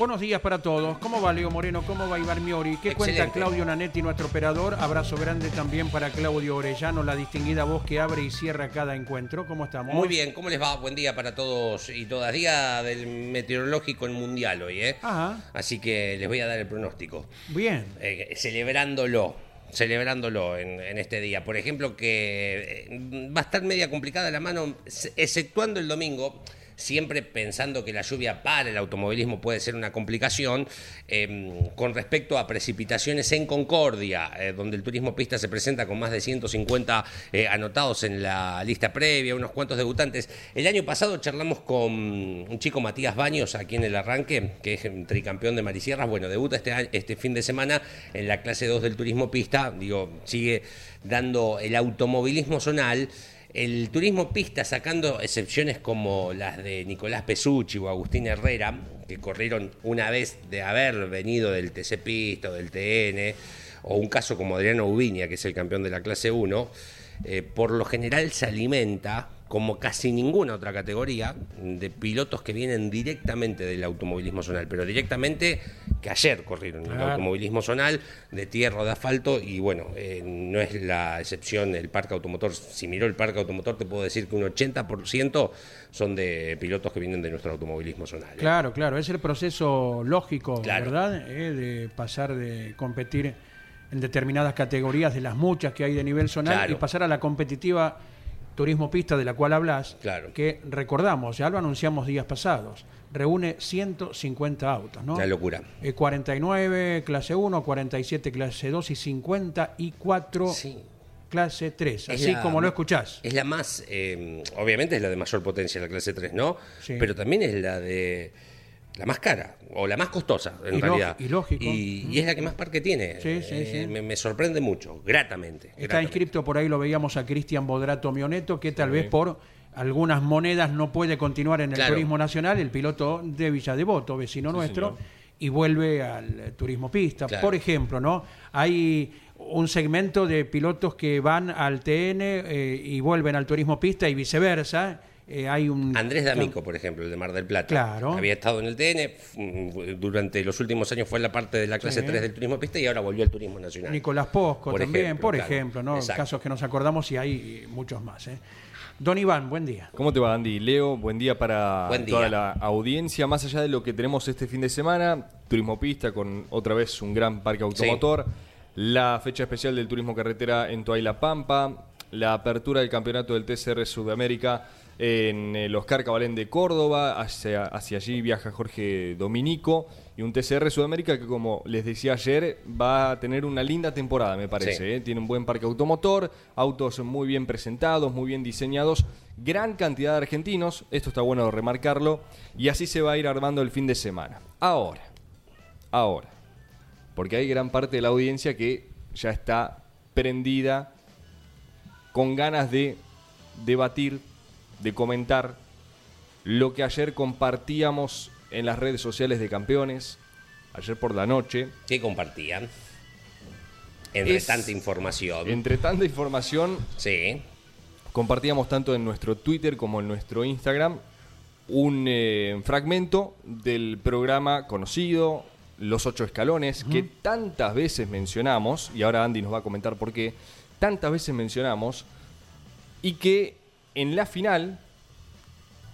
Buenos días para todos. ¿Cómo va Leo Moreno? ¿Cómo va Iván Miori? ¿Qué cuenta. Claudio Nanetti, nuestro operador? Abrazo grande también para Claudio Orellano, la distinguida voz que abre y cierra cada encuentro. ¿Cómo estamos? Muy bien, ¿cómo les va? Buen día para todos y todas. Día del meteorológico en mundial hoy, ¿eh? Ajá. Así que les voy a dar el pronóstico. Bien. Eh, celebrándolo, celebrándolo en, en este día. Por ejemplo, que eh, va a estar media complicada la mano, exceptuando el domingo. Siempre pensando que la lluvia para el automovilismo puede ser una complicación, eh, con respecto a precipitaciones en Concordia, eh, donde el turismo pista se presenta con más de 150 eh, anotados en la lista previa, unos cuantos debutantes. El año pasado charlamos con un chico Matías Baños aquí en el arranque, que es tricampeón de Marisierras. Bueno, debuta este, este fin de semana en la clase 2 del turismo pista. Digo, sigue dando el automovilismo zonal. El turismo pista, sacando excepciones como las de Nicolás Pesucci o Agustín Herrera, que corrieron una vez de haber venido del TC Pista o del TN, o un caso como Adriano Ubiña, que es el campeón de la clase 1, eh, por lo general se alimenta, como casi ninguna otra categoría, de pilotos que vienen directamente del automovilismo zonal, pero directamente que ayer corrieron en el automovilismo zonal, de tierra o de asfalto, y bueno, eh, no es la excepción el parque automotor. Si miró el parque automotor, te puedo decir que un 80% son de pilotos que vienen de nuestro automovilismo zonal. ¿eh? Claro, claro. Es el proceso lógico, Claro. ¿verdad? Eh, de pasar de competir en determinadas categorías de las muchas que hay de nivel zonal Claro. y pasar a la competitiva turismo pista de la cual hablas, Claro. que recordamos, ya lo anunciamos días pasados, reúne 150 autos, ¿no? Una locura. Eh, 49 clase 1, 47 clase 2 y 54 Sí. clase 3, Es así la- como lo escuchás. Es la más, eh, obviamente es la de mayor potencia, la clase 3, ¿no? Sí. Pero también es la de la más cara, o la más costosa, en Y realidad. y lógico. Y, y es la que más parque tiene. Sí, sí, Eh, sí. Me, me sorprende mucho, gratamente. Está gratamente. inscripto por ahí, lo veíamos a Cristian Bodrato Mioneto, que tal vez por algunas monedas no puede continuar en el Claro. turismo nacional, el piloto de Villa Devoto, vecino nuestro, y vuelve al turismo pista. Claro. Por ejemplo, ¿no? Hay un segmento de pilotos que van al TN eh, y vuelven al turismo pista y viceversa. Eh, hay un Andrés D'Amico, por ejemplo, el de Mar del Plata. Claro. Había estado en el TN, f- durante los últimos años fue la parte de la clase Sí. 3 del turismo pista y ahora volvió al turismo nacional. Nicolás Posco Por también, ejemplo, por claro. ejemplo, ¿no? Exacto. Casos que nos acordamos y hay muchos más. ¿eh? Don Iván, buen día. ¿Cómo te va, Andy? Leo, buen día para Buen día. toda la audiencia. Más allá de lo que tenemos este fin de semana, Turismo Pista con otra vez un gran parque automotor, la fecha especial del Turismo Carretera en Toay La Pampa, la apertura del campeonato del TCR Sudamérica en el Oscar Cabalén de Córdoba, hacia, hacia allí viaja Jorge Dominico y un TCR Sudamérica que como les decía ayer va a tener una linda temporada me parece, Sí. ¿eh? tiene un buen parque automotor, autos muy bien presentados, muy bien diseñados, gran cantidad de argentinos, esto está bueno remarcarlo, y así se va a ir armando el fin de semana. Ahora, ahora, porque hay gran parte de la audiencia que ya está prendida con ganas de debatir, de comentar lo que ayer compartíamos en las redes sociales de campeones, ayer por la noche. ¿Qué compartían? Entre Es- tanta información. Entre tanta información, Sí. compartíamos tanto en nuestro Twitter como en nuestro Instagram un eh, fragmento del programa conocido, Los Ocho Escalones, que tantas veces mencionamos, y ahora Andy nos va a comentar por qué, tantas veces mencionamos, y que en la final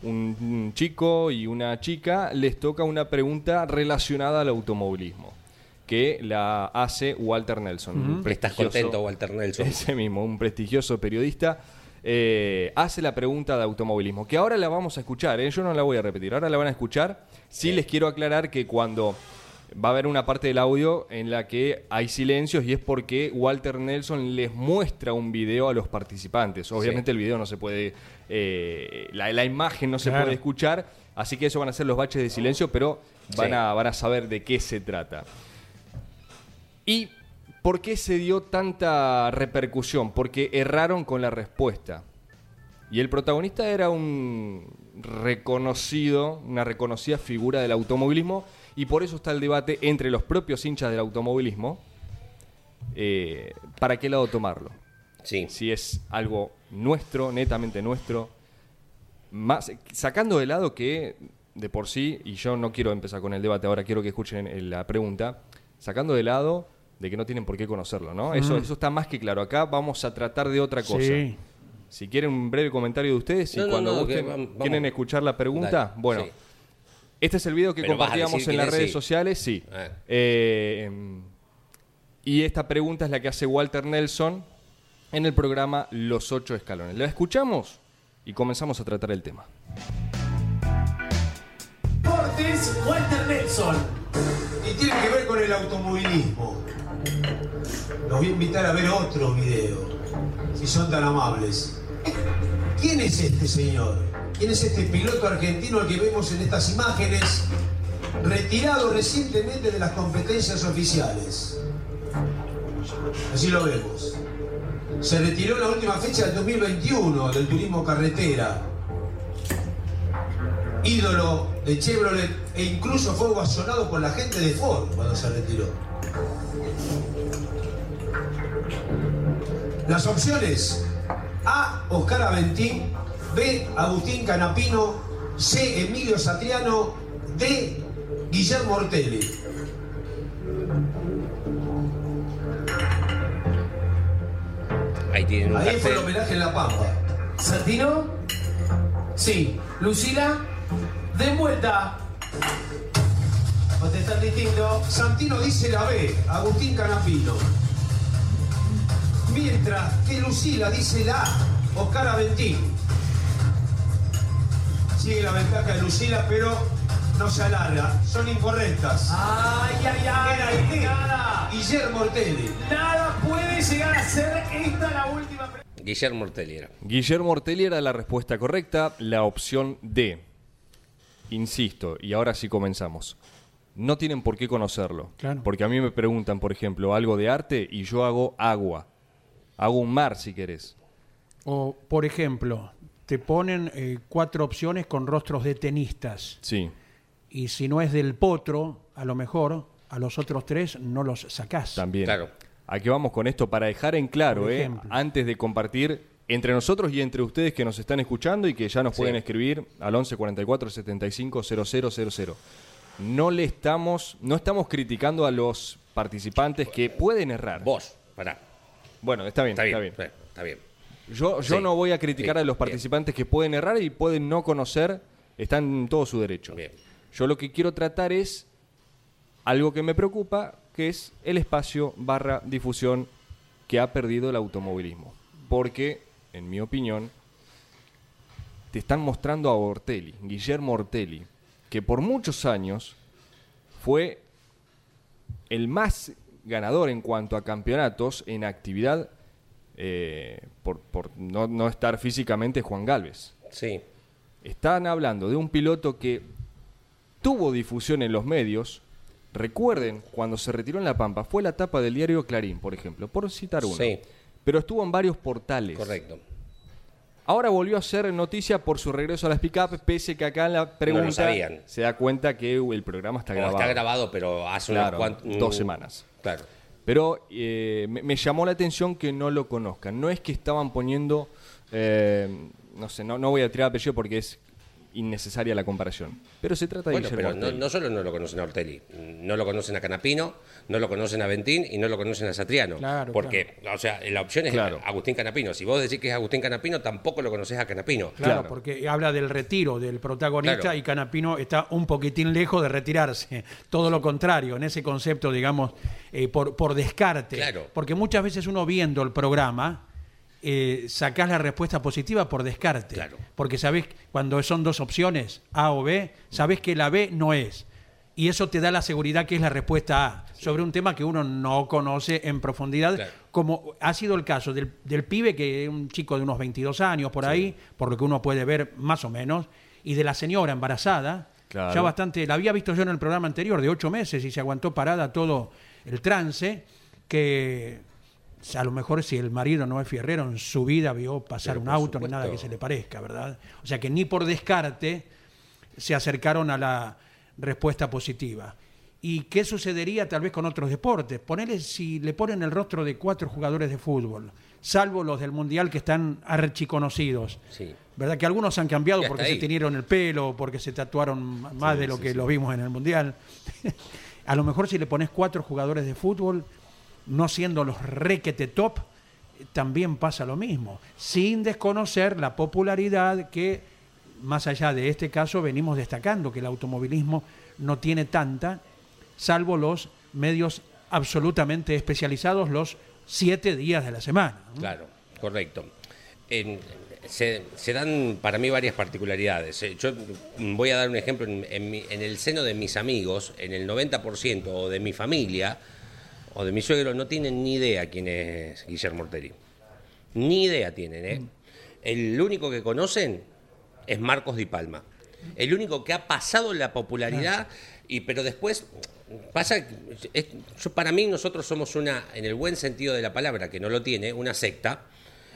un, chico y una chica les toca una pregunta relacionada al automovilismo, que la hace Walter Nelson. un ¿Estás prestigioso- contento, Walter Nelson? ese mismo, un prestigioso periodista. eh, hace la pregunta de automovilismo, que ahora la vamos a escuchar, ¿eh? yo no la voy a repetir, ahora la van a escuchar. Sí les quiero aclarar que cuando va a haber una parte del audio en la que hay silencios y es porque Walter Nelson les muestra un video a los participantes. Obviamente el video no se puede, eh, la, la imagen no se Claro. puede escuchar, así que eso van a ser los baches de silencio, pero van, Sí. a, van a saber de qué se trata. ¿Y por qué se dio tanta repercusión? Porque erraron con la respuesta. Y el protagonista era un reconocido, una reconocida figura del automovilismo, y por eso está el debate entre los propios hinchas del automovilismo, eh, para qué lado tomarlo. Sí. Si es algo nuestro, netamente nuestro, más, sacando de lado que de por sí, y yo no quiero empezar con el debate ahora, quiero que escuchen la pregunta, sacando de lado de que no tienen por qué conocerlo, ¿no? Eso, eso está más que claro. Acá vamos a tratar de otra cosa. Sí. Si quieren un breve comentario de ustedes y No, cuando no, gusten, que vam- vamos. quieren escuchar la pregunta, Dale, bueno, sí. Este es el video que Pero compartíamos en las redes sí. sociales, sí. Ah. Eh, y esta pregunta es la que hace Walter Nelson en el programa Los Ocho Escalones. ¿La escuchamos? Y comenzamos a tratar el tema. Deportes Walter Nelson. y tiene que ver con el automovilismo. Los voy a invitar a ver otro video, si son tan amables. ¿Quién es este señor? ¿Quién es este piloto argentino al que vemos en estas imágenes, retirado recientemente de las competencias oficiales? Así lo vemos. Se retiró en la última fecha del 2021 del turismo carretera ídolo de Chevrolet e incluso fue ovacionado por la gente de Ford cuando se retiró. Las opciones A. Oscar Aventín B. Agustín Canapino C. Emilio Satriano D. Guillermo Ortelli. Ahí tienen un Ahí fue el cartel. homenaje en La Pampa. Santino. Sí, Lucila. De vuelta. Contestan distinto. Santino dice la B, Agustín Canapino. Mientras que Lucila dice la A, Oscar Aventín. Sigue la ventaja de Lucila, pero no se alarga. Son incorrectas. Ay, ay, Era ay. Nada. Guillermo Ortelli. Nada puede llegar a ser esta la última pregunta. Guillermo Ortelli era. Guillermo Ortelli era la respuesta correcta, la opción D. Insisto, y ahora sí comenzamos. No tienen por qué conocerlo. Claro. Porque a mí me preguntan, por ejemplo, algo de arte y yo hago agua. Hago un mar si querés. O, por ejemplo, te ponen eh, cuatro opciones con rostros de tenistas. Sí. Y si no es del potro, a lo mejor a los otros tres no los sacás. También. Claro. ¿A qué vamos con esto? Para dejar en claro, eh, antes de compartir entre nosotros y entre ustedes que nos están escuchando y que ya nos Sí. pueden escribir al 11 44 75 0000. No le estamos, no estamos criticando a los participantes que pueden errar. Vos, pará. Bueno, está bien, Está está bien. bien. Está bien. Yo, yo Sí. no voy a criticar Sí, a los bien. participantes que pueden errar y pueden no conocer, están en todo su derecho. Bien. Yo lo que quiero tratar es algo que me preocupa, que es el espacio barra difusión que ha perdido el automovilismo. Porque, en mi opinión, te están mostrando a Ortelli, Guillermo Ortelli, que por muchos años fue el más ganador en cuanto a campeonatos en actividad eh, por, por no, no estar físicamente Juan Galvez. Sí. Están hablando de un piloto que tuvo difusión en los medios. Recuerden, cuando se retiró en La Pampa, fue la tapa del diario Clarín, por ejemplo, por citar uno. Sí. Pero estuvo en varios portales. Correcto. Ahora volvió a ser noticia por su regreso a las pick-up, pese que acá en la pregunta se da cuenta que el programa está grabado. está grabado, pero hace Claro, cuantos. dos semanas. Claro. Pero eh, me, llamó la atención que no lo conozcan. No es que estaban poniendo, eh, no sé, no, no voy a tirar apellido porque es innecesaria la comparación. Pero se trata de Bueno, Guillermo pero no, Ortelli. no solo no lo conocen a Ortelli, no lo conocen a Canapino, no lo conocen a Ventín y no lo conocen a Satriano. Claro, porque, o sea, la opción es Claro. Agustín Canapino. Si vos decís que es Agustín Canapino, tampoco lo conoces a Canapino. Claro, Claro. porque habla del retiro del protagonista Claro. y Canapino está un poquitín lejos de retirarse. Todo lo contrario, en ese concepto, digamos, eh, por, por descarte. Claro. Porque muchas veces uno viendo el programa eh, sacás la respuesta positiva por descarte. Claro. Porque sabés, cuando son dos opciones, A o B, sabés que la B no es. Y eso te da la seguridad que es la respuesta A, sobre un tema que uno no conoce en profundidad, Claro. como ha sido el caso del, del pibe, que es un chico de unos 22 años por ahí, por lo que uno puede ver más o menos, y de la señora embarazada, Claro. ya bastante, la había visto yo en el programa anterior, de ocho meses, y se aguantó parada todo el trance, que a lo mejor si el marido no es fierrero, en su vida vio pasar Pero un auto ni nada que se le parezca, ¿verdad? O sea que ni por descarte se acercaron a la respuesta positiva. ¿Y qué sucedería tal vez con otros deportes? Ponele si le ponen el rostro de cuatro jugadores de fútbol, salvo los del Mundial que están archiconocidos. Sí. ¿Verdad? Que algunos han cambiado porque ahí. se teñieron el pelo, porque se tatuaron más Sí, de lo sí, que lo vimos en el Mundial. a lo mejor si le pones cuatro jugadores de fútbol, no siendo los requete top, también pasa lo mismo, sin desconocer la popularidad que, más allá de este caso, venimos destacando, que el automovilismo no tiene tanta, salvo los medios absolutamente especializados los siete días de la semana. Claro, correcto. Se, dan para mí varias particularidades. Eh, Yo voy a dar un ejemplo en, en el seno de mis amigos, en el 90% o de mi familia o de mi suegro no tienen ni idea quién es Guillermo Orteri. Ni idea tienen, ¿eh? El único que conocen es Marcos Di Palma. El único que ha pasado la popularidad, y pero después pasa, es- yo, para mí nosotros somos una, en el buen sentido de la palabra, que no lo tiene, una secta,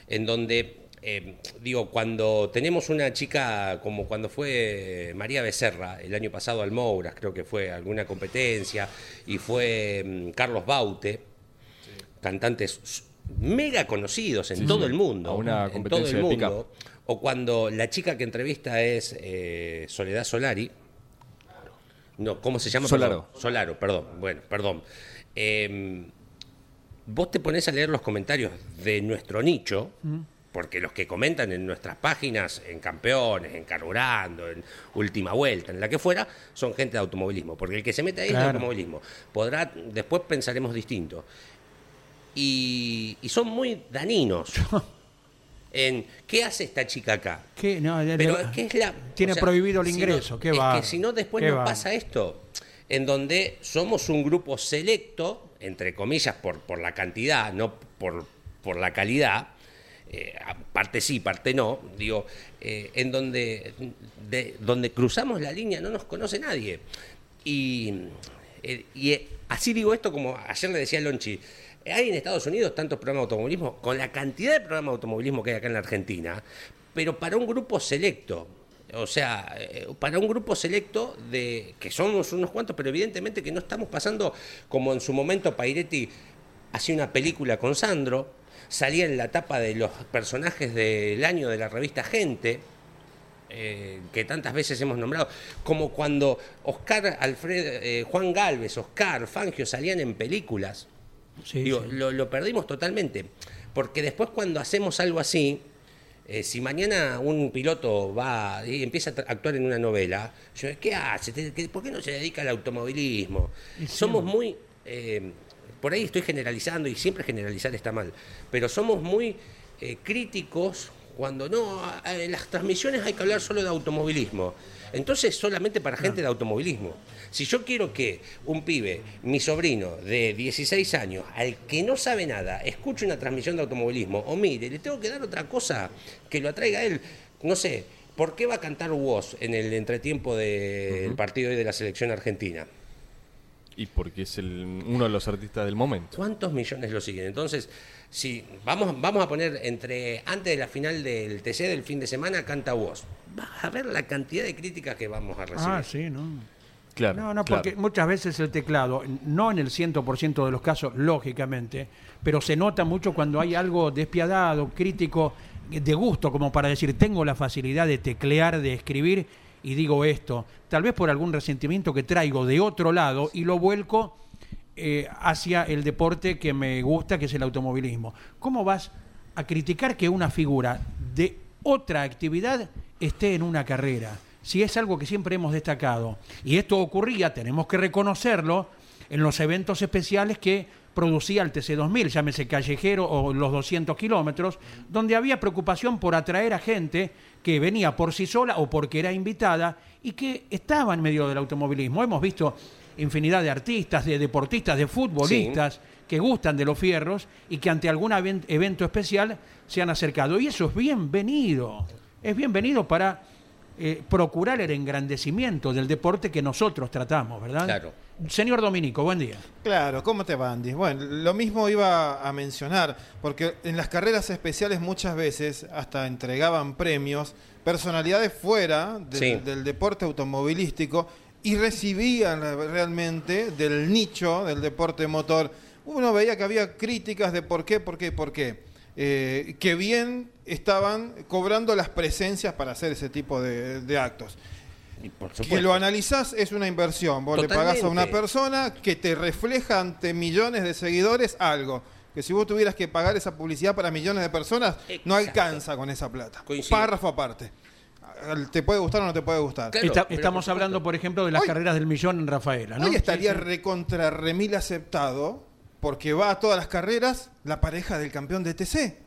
en donde, eh, digo, cuando tenemos una chica como cuando fue María Becerra, el año pasado al Mouras, creo que fue alguna competencia, y fue mm, Carlos Baute, cantantes mega conocidos en Sí, todo sí. el mundo. A una en competencia todo el de mundo. O cuando la chica que entrevista es eh, Soledad Solari. No, ¿cómo se llama? Solaro. Perdón. Solaro, perdón. Bueno, perdón. Eh, vos te pones a leer los comentarios de nuestro nicho, porque los que comentan en nuestras páginas, en Campeones, en Carburando, en Última Vuelta, en la que fuera, son gente de automovilismo. Porque el que se mete ahí es de automovilismo. Podrá, después pensaremos distinto. Y, y son muy daninos. en ¿qué hace esta chica acá? ¿Qué? No, le- Pero ¿qué es la, tiene o sea, prohibido el si no- ingreso. qué es va. que si no, después nos va. pasa esto, en donde somos un grupo selecto, entre comillas, por, por la cantidad, no por, por la calidad, eh, parte sí, parte no, digo, eh, en donde, de- donde cruzamos la línea no nos conoce nadie. Y, eh, así digo esto como ayer le decía a Lonchi, hay en Estados Unidos tantos programas de automovilismo, con la cantidad de programas de automovilismo que hay acá en la Argentina, pero para un grupo selecto. O sea, para un grupo selecto de que somos unos cuantos, pero evidentemente que no estamos pasando como en su momento Pairetti hacía una película con Sandro, salía en la tapa de los personajes del año de la revista Gente, eh, que tantas veces hemos nombrado, como cuando Oscar, Alfred, eh, Juan Galvez, Oscar, Fangio salían en películas. Sí, Digo, sí. Lo, lo perdimos totalmente. Porque después cuando hacemos algo así, eh, si mañana un piloto va y empieza a actuar en una novela, yo, ¿qué hace? ¿Te- qué- ¿Por qué no se dedica al automovilismo? Somos muy... por ahí estoy generalizando y siempre generalizar está mal, pero somos muy eh, críticos cuando no, en las transmisiones hay que hablar solo de automovilismo. Entonces solamente para gente de automovilismo. Si yo quiero que un pibe, mi sobrino de 16 años, al que no sabe nada, escuche una transmisión de automovilismo o mire, le tengo que dar otra cosa que lo atraiga a él, no sé, ¿por qué va a cantar Woz en el entretiempo del partido de la selección argentina? Y porque es el- uno de los artistas del momento. ¿Cuántos millones lo siguen? Entonces, si vamos, vamos a poner entre antes de la final del TC del fin de semana, canta Woz. Vas a ver la cantidad de críticas que vamos a recibir. Ah, sí, ¿no? Claro. No, no, claro. porque muchas veces el teclado, no en el 100% de los casos, lógicamente, pero se nota mucho cuando hay algo despiadado, crítico, de gusto, como para decir, tengo la facilidad de teclear, de escribir y digo esto, tal vez por algún resentimiento que traigo de otro lado y lo vuelco eh, hacia el deporte que me gusta, que es el automovilismo. ¿Cómo vas a criticar que una figura de otra actividad esté en una carrera? Si es algo que siempre hemos destacado. Y esto ocurría, tenemos que reconocerlo, en los eventos especiales que producía el TC2000, llámese callejero o los 200 kilómetros, donde había preocupación por atraer a gente que venía por sí sola o porque era invitada y que estaba en medio del automovilismo. Hemos visto infinidad de artistas, de deportistas, de futbolistas que gustan de los fierros y que ante algún evento especial se han acercado. Y eso es bienvenido. Es bienvenido para eh, procurar el engrandecimiento del deporte que nosotros tratamos, ¿verdad? Claro. Señor Dominico, buen día. Claro, ¿cómo te va, Andy? Bueno, lo mismo iba a mencionar, porque en las carreras especiales muchas veces hasta entregaban premios personalidades fuera del, Sí. del deporte automovilístico y recibían realmente del nicho del deporte motor. Uno veía que había críticas de por qué, por qué, por qué. Eh, que bien estaban cobrando las presencias para hacer ese tipo de- de actos. Y por Que lo analizás es una inversión. Vos le pagás a una persona que te refleja ante millones de seguidores algo. Que si vos tuvieras que pagar esa publicidad para millones de personas, no alcanza con esa plata. Coincido. Párrafo aparte. ¿Te puede gustar o no te puede gustar? Claro, estamos por hablando, por ejemplo, de las Hoy- carreras del millón en Rafaela, ¿no? Hoy estaría Sí, sí. recontra remil aceptado porque va a todas las carreras la pareja del campeón de TC.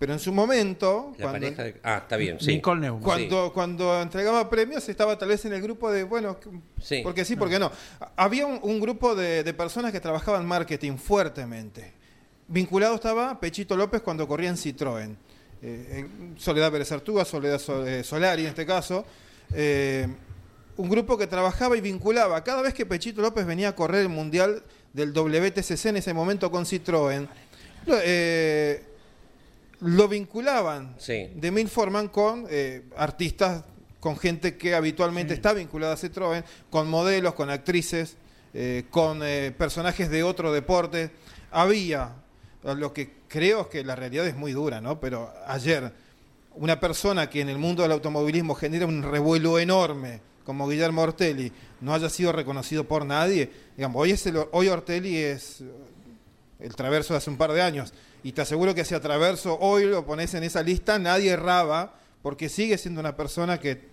Pero en su momento, La cuando, pareja de- Ah, está bien, sí. Nicole Neumann. Cuando, cuando entregaba premios estaba tal vez en el grupo de, bueno, Sí. porque sí, porque no. Había un, un grupo de, de personas que trabajaban marketing fuertemente. Vinculado estaba Pechito López cuando corría en Citroën. Eh, en Soledad Pérez Artuga, Soledad Sol- eh, Solari en este caso. Eh, un grupo que trabajaba y vinculaba. Cada vez que Pechito López venía a correr el Mundial del WTCC en ese momento con Citroën, eh, lo vinculaban Sí. de mil formas con eh, artistas, con gente que habitualmente está vinculada a Citroën, con modelos, con actrices, eh, con eh, personajes de otro deporte. Había, eh, lo que creo es que la realidad es muy dura, ¿no? Pero ayer, una persona que en el mundo del automovilismo genera un revuelo enorme, como Guillermo Ortelli, no haya sido reconocido por nadie, digamos, hoy, es el- hoy Ortelli es eh, el Traverso de hace un par de años. Y te aseguro que si a Traverso hoy lo pones en esa lista, nadie erraba, porque sigue siendo una persona que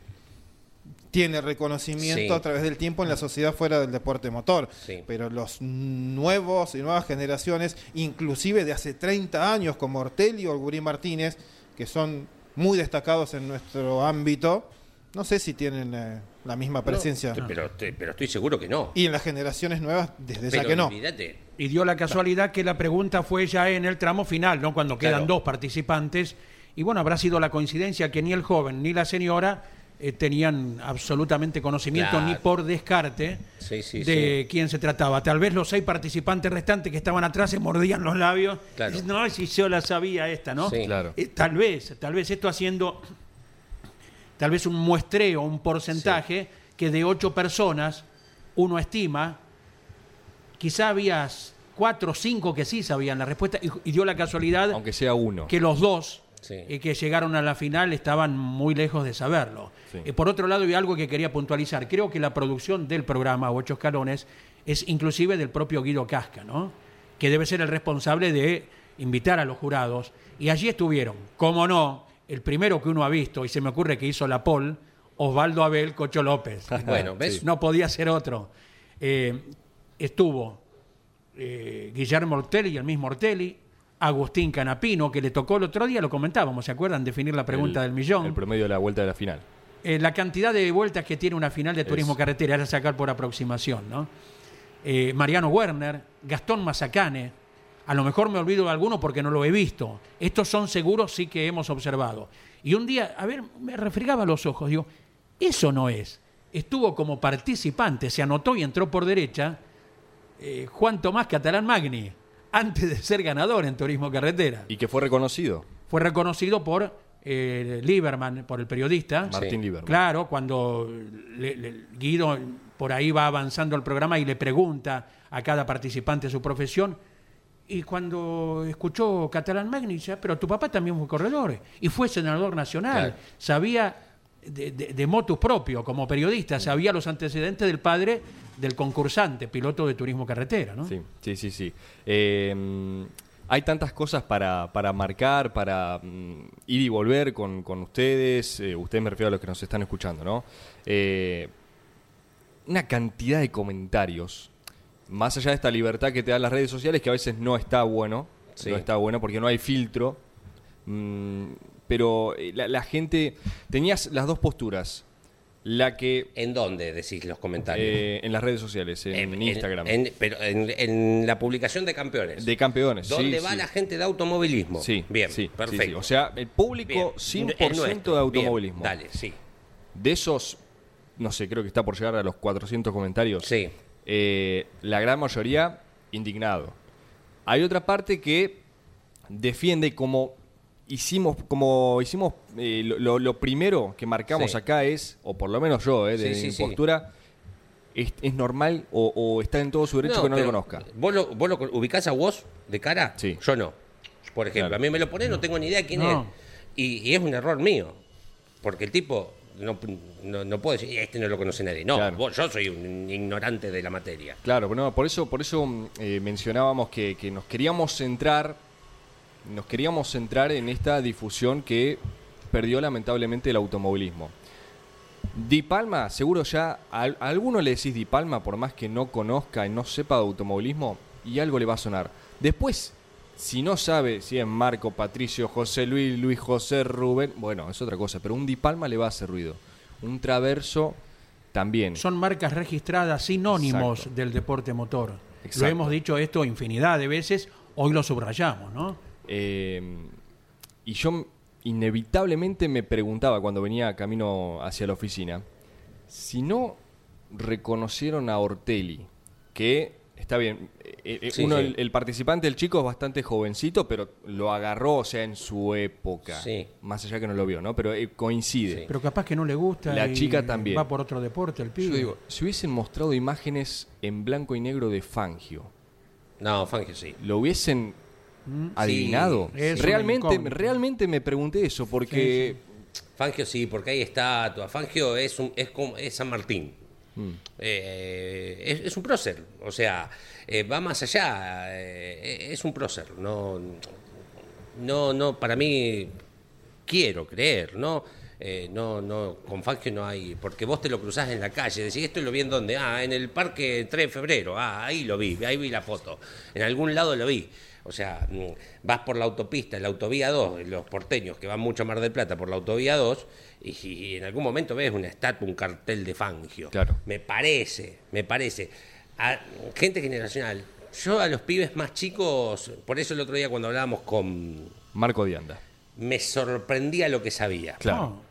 tiene reconocimiento Sí. a través del tiempo en la sociedad fuera del deporte motor. Sí. Pero los nuevos y nuevas generaciones, inclusive de hace 30 años, como Ortelli o Gurí Martínez, que son muy destacados en nuestro ámbito, no sé si tienen eh, la misma presencia. No, pero, pero estoy seguro que no. Y en las generaciones nuevas, desde ya Pero que no. olvídate. Y dio la casualidad que la pregunta fue ya en el tramo final, ¿no? Cuando quedan Claro. dos participantes. Y bueno, habrá sido la coincidencia que ni el joven ni la señora eh, tenían absolutamente conocimiento Claro. ni por descarte Sí, sí, de sí. quién se trataba. Tal vez los seis participantes restantes que estaban atrás se mordían los labios. Claro. No, si yo la sabía esta, ¿no? Sí. Claro. Eh, tal vez, tal vez esto haciendo tal vez un muestreo, un porcentaje que de ocho personas uno estima, quizá había cuatro o cinco que sí sabían la respuesta y, y dio la casualidad Aunque sea uno. que los dos Sí. eh, que llegaron a la final estaban muy lejos de saberlo. Sí. Eh, por otro lado, hay algo que quería puntualizar. Creo que la producción del programa Ocho Escalones es inclusive del propio Guido Casca, ¿no? que debe ser el responsable de invitar a los jurados. Y allí estuvieron, como no, el primero que uno ha visto, y se me ocurre que hizo la Pol, Osvaldo Abel Cocho López. Bueno, ¿ves? No podía ser otro. Eh, estuvo eh, Guillermo Ortelli y el mismo Ortelli, Agustín Canapino, que le tocó el otro día, lo comentábamos, ¿se acuerdan? Definir la pregunta El- del millón. El promedio de la vuelta de la final. Eh, la cantidad de vueltas que tiene una final de turismo Es- carretera, era sacar por aproximación, ¿no? Mariano Werner, Gastón Mazacane, a lo mejor me olvido de alguno porque no lo he visto. Estos son seguros, sí que hemos observado. Y un día, a ver, me refregaba los ojos, digo, eso no es. Estuvo como participante, se anotó y entró por derecha eh, Juan Tomás Catalán Magni, antes de ser ganador en turismo carretera. Y que fue reconocido. Fue reconocido por eh, Lieberman, por el periodista. Martín Lieberman. Claro, cuando le- le- Guido por ahí va avanzando el programa y le pregunta a cada participante su profesión. Y cuando escuchó Catalán Magni, dice, "Ah, pero tu papá también fue corredor y fue senador nacional. Claro. Sabía de, de- de motus propio, como periodista, sabía los antecedentes del padre del concursante, piloto de turismo carretera. ¿no? Sí, sí, sí, sí. Eh, hay tantas cosas para, para marcar, para mm, ir y volver con, con ustedes. Eh, ustedes me refiero a los que nos están escuchando, ¿no? Eh, una cantidad de comentarios más allá de esta libertad que te dan las redes sociales, que a veces no está bueno, Sí. no está bueno porque no hay filtro, mm, pero eh, la, la gente, tenías las dos posturas, la que ¿En dónde decís los comentarios? eh, en las redes sociales, en, Instagram, en- pero en, la publicación de campeones. de campeones. ¿Dónde sí, va sí. la gente de automovilismo? Sí, Bien, perfecto. O sea, el público Bien. 100% El nuestro. de automovilismo. Bien, dale, sí. De esos, no sé, creo que está por llegar a los 400 comentarios. Sí. Eh, la gran mayoría indignado. Hay otra parte que defiende como hicimos, como hicimos eh, lo, primero que marcamos Sí. acá es, o por lo menos yo, eh, de Sí, mi sí. postura, es, es normal o, o está en todo su derecho que no lo conozca. ¿Vos lo, vos lo ubicás a vos de cara? Sí. Yo no. Por ejemplo, Claro. a mí me lo ponés, no tengo ni idea quién No. es. Y, y es un error mío. Porque el tipo no, no, no puedo decir, este no lo conoce nadie. No, Claro. vos- yo soy un ignorante de la materia. Claro, pero no, por eso, por eso mm, eh, mencionábamos que, que nos queríamos centrar, nos queríamos centrar en esta difusión que perdió lamentablemente el automovilismo. Di Palma, seguro ya a, a alguno le decís Di Palma, por más que no conozca y no sepa de automovilismo, y algo le va a sonar. Después, si no sabe si es Marco, Patricio, José Luis, Luis José, Rubén, bueno, es otra cosa, pero un Di Palma le va a hacer ruido. Un Traverso también. Son marcas registradas sinónimos Exacto. del deporte motor. Exacto. Lo hemos dicho esto infinidad de veces, hoy lo subrayamos, ¿no? Eh, y yo inevitablemente me preguntaba cuando venía camino hacia la oficina si no reconocieron a Ortelli, que está bien, eh, eh, Sí, uno, sí. El, el participante, el chico, es bastante jovencito, pero lo agarró, o sea, en su época. Sí. Más allá que no lo vio, ¿no? Pero eh, coincide. Sí. Pero capaz que no le gusta. La y chica también. Va por otro deporte el pibe. Yo digo, si hubiesen mostrado imágenes en blanco y negro de Fangio, No, Fangio sí. ¿lo hubiesen adivinado? Es una realmente, realmente me pregunté eso, porque... Fangio sí, porque hay estatuas. Fangio es, un, es, como, es San Martín. Eh, es, un prócer, o sea, eh, va más allá, eh, es un prócer, no, no, no, para mí quiero creer, ¿no? No, no, con Fangio no hay, porque vos te lo cruzás en la calle, decís, esto lo vi en dónde, ah, en el parque 3 de febrero, ah, ahí lo vi, ahí vi la foto, en algún lado lo vi. O sea, mm, vas por la autopista, la autovía 2, los porteños que van mucho a Mar del Plata por la autovía 2, y, y en algún momento ves una estatua, un cartel de Fangio. Claro. Me parece, me parece. A gente generacional, yo a los pibes más chicos, por eso el otro día cuando hablábamos con. Marco Dianda. Me sorprendía lo que sabía. Claro. No.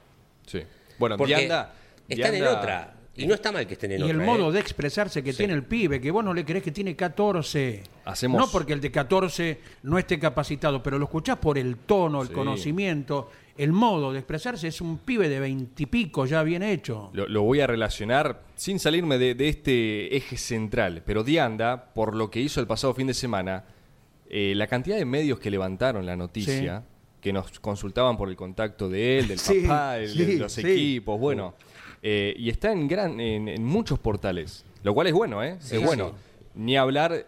Sí. Bueno, Porque Dianda. están en Dianda- otra. Y no está mal que estén en Y otra. el ¿eh? modo de expresarse que Sí. tiene el pibe, que vos no le crees que tiene 14. Hacemos- No porque el de 14 no esté capacitado, pero lo escuchás por el tono, el Sí. conocimiento, el modo de expresarse. Es un pibe de veintipico ya bien hecho. Lo, lo voy a relacionar sin salirme de, de este eje central, pero Dianda, por lo que hizo el pasado fin de semana, eh, la cantidad de medios que levantaron la noticia, que nos consultaban por el contacto de él, del Sí, papá, de los equipos, bueno, eh, y está en, gran, en, en muchos portales, lo cual es bueno, ¿eh? Es bueno. Ni hablar,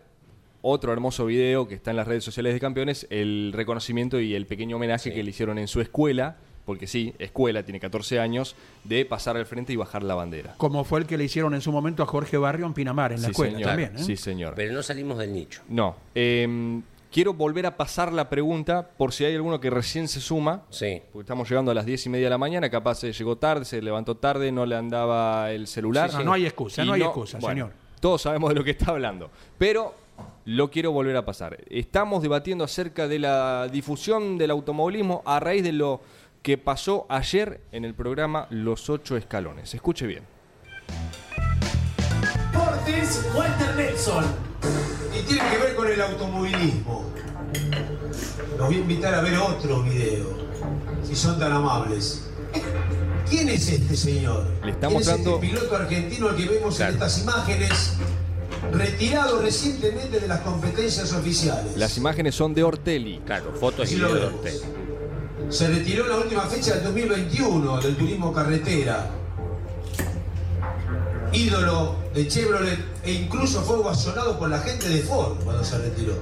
otro hermoso video que está en las redes sociales de campeones, el reconocimiento y el pequeño homenaje Sí. que le hicieron en su escuela, porque sí, escuela, tiene 14 años, de pasar al frente y bajar la bandera. Como fue el que le hicieron en su momento a Jorge Barrio en Pinamar, en la Sí, escuela señor. también. ¿eh? Sí, señor. Pero no salimos del nicho. No. eh, quiero volver a pasar la pregunta por si hay alguno que recién se suma. Sí. Porque estamos llegando a las 10 y media de la mañana, capaz se llegó tarde, se levantó tarde, no le andaba el celular. Sí, sí. No hay excusa, no hay excusa, señor. Todos sabemos de lo que está hablando. Pero lo quiero volver a pasar. Estamos debatiendo acerca de la difusión del automovilismo a raíz de lo que pasó ayer en el programa Los Ocho Escalones. Escuche bien. Portes Walter Nelson. Y tiene que ver con el automovilismo. Los voy a invitar a ver otro video, si son tan amables. ¿Quién es este señor? Le estamos ¿Quién es dando- este piloto argentino al que vemos Claro. en estas imágenes, retirado recientemente de las competencias oficiales? Las imágenes son de Ortelli. Claro, fotos y videos de. Ortega. Se retiró en la última fecha del 2021 del turismo carretera. Ídolo de Chevrolet e incluso fue ovacionado por la gente de Ford cuando se retiró.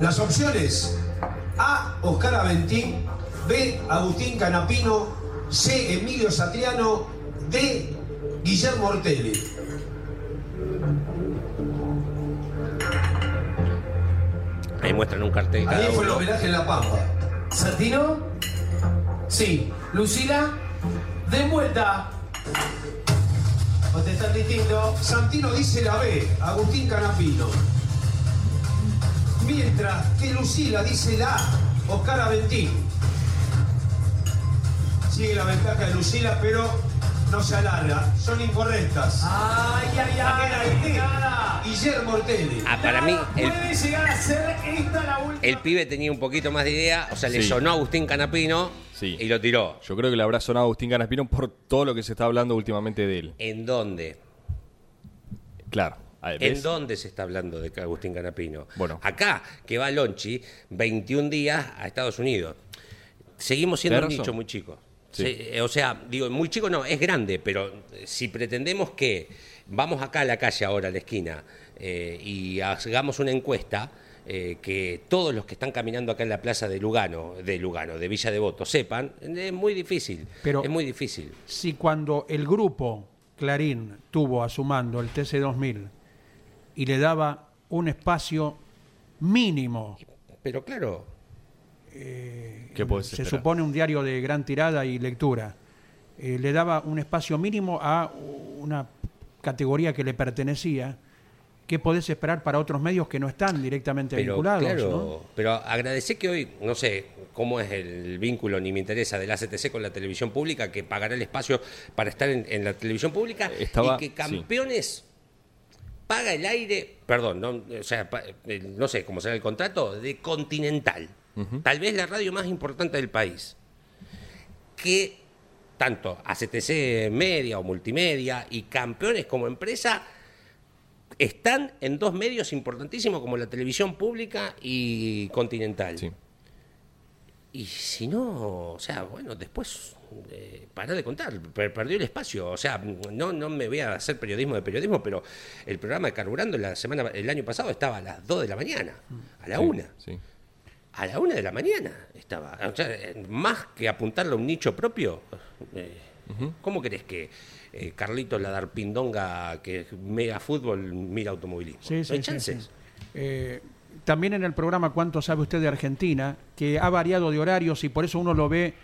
Las opciones A. Oscar Aventín B. Agustín Canapino C. Emilio Satriano D. Guillermo Ortelli. Ahí muestran un cartel Ahí fue el homenaje en La Pampa. ¿Santino? Sí. ¿Lucila? De vuelta. Contestan distinto. Santino dice la B, Agustín Canapino. Mientras que Lucila dice la A, Oscar Aventín. Sigue la ventaja de Lucila, pero no se alarga. Son incorrectas. Ay, ay, ay. Nada. Guillermo Ortelli. Ah, para mí, el, Puede llegar a ser esta la última. el pibe tenía un poquito más de idea, o sea, le Sí. sonó a Agustín Canapino Sí. y lo tiró. Yo creo que le habrá sonado a Agustín Canaspino por todo lo que se está hablando últimamente de él. ¿En dónde? Claro. a ver, ¿En dónde se está hablando de Agustín Canapino? Bueno. Acá, que va Lonchi 21 días a Estados Unidos. Seguimos siendo un Tenés nicho razón. muy chico. Sí. Eh, o sea, digo, muy chico no, es grande, pero eh, si pretendemos que vamos acá a la calle ahora, a la esquina, eh, y hagamos una encuesta, eh, que todos los que están caminando acá en la plaza de Lugano, de Lugano, de Villa Devoto, sepan, es muy difícil. Pero- es muy difícil. Si cuando el grupo Clarín tuvo a su mando el TC2000 y le daba un espacio mínimo, Pero claro, ¿Qué podés se esperar? supone un diario de gran tirada y lectura, eh, le daba un espacio mínimo a una categoría que le pertenecía, ¿qué podés esperar para otros medios que no están directamente Pero vinculados? claro, ¿no? pero agradecer que hoy, no sé cómo es el vínculo ni me interesa del ACTC con la televisión pública, que pagará el espacio para estar en, en la televisión pública Estaba- y que sí. campeones paga el aire, perdón, no, o sea, pa- eh, no sé cómo será el contrato, de Continental, tal vez la radio más importante del país, que tanto ACTC Media o Multimedia y campeones como empresa están en dos medios importantísimos como la televisión pública y Continental. Sí. Y si no, o sea, bueno, después eh, para de contar, per- perdió el espacio. O sea, no, no me voy a hacer periodismo de periodismo, pero el programa de Carburando la semana, el año pasado estaba a las 2 de la mañana, a la Sí, 1. Sí. A la 1 de la mañana estaba. O sea, más que apuntarle a un nicho propio, eh, ¿cómo querés que eh, Carlitos la Darpindonga, que mega fútbol, mira automovilismo? Sí, no sí, hay sí, chances. sí. Eh, también en el programa ¿Cuánto sabe usted de Argentina? que ha variado de horarios y por eso uno lo ve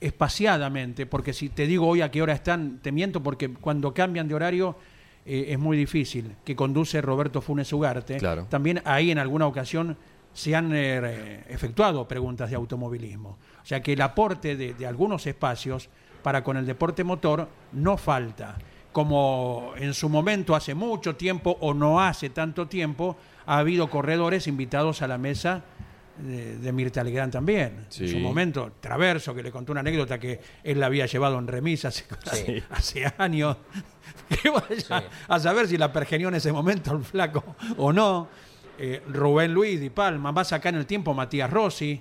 espaciadamente, porque si te digo hoy a qué hora están, te miento porque cuando cambian de horario eh, es muy difícil, que conduce Roberto Funes Ugarte. Claro. También ahí en alguna ocasión se han eh, efectuado preguntas de automovilismo. O sea que el aporte de, de algunos espacios para con el deporte motor no falta. Como en su momento, hace mucho tiempo o no hace tanto tiempo, ha habido corredores invitados a la mesa de, de Mirta Legrand también. Sí. En su momento, Traverso, que le contó una anécdota que él la había llevado en remisa hace, Sí. hace años. Que vaya a saber si la pergenió en ese momento el flaco o no. Eh, Rubén Luis Di Palma, más acá en el tiempo Matías Rossi,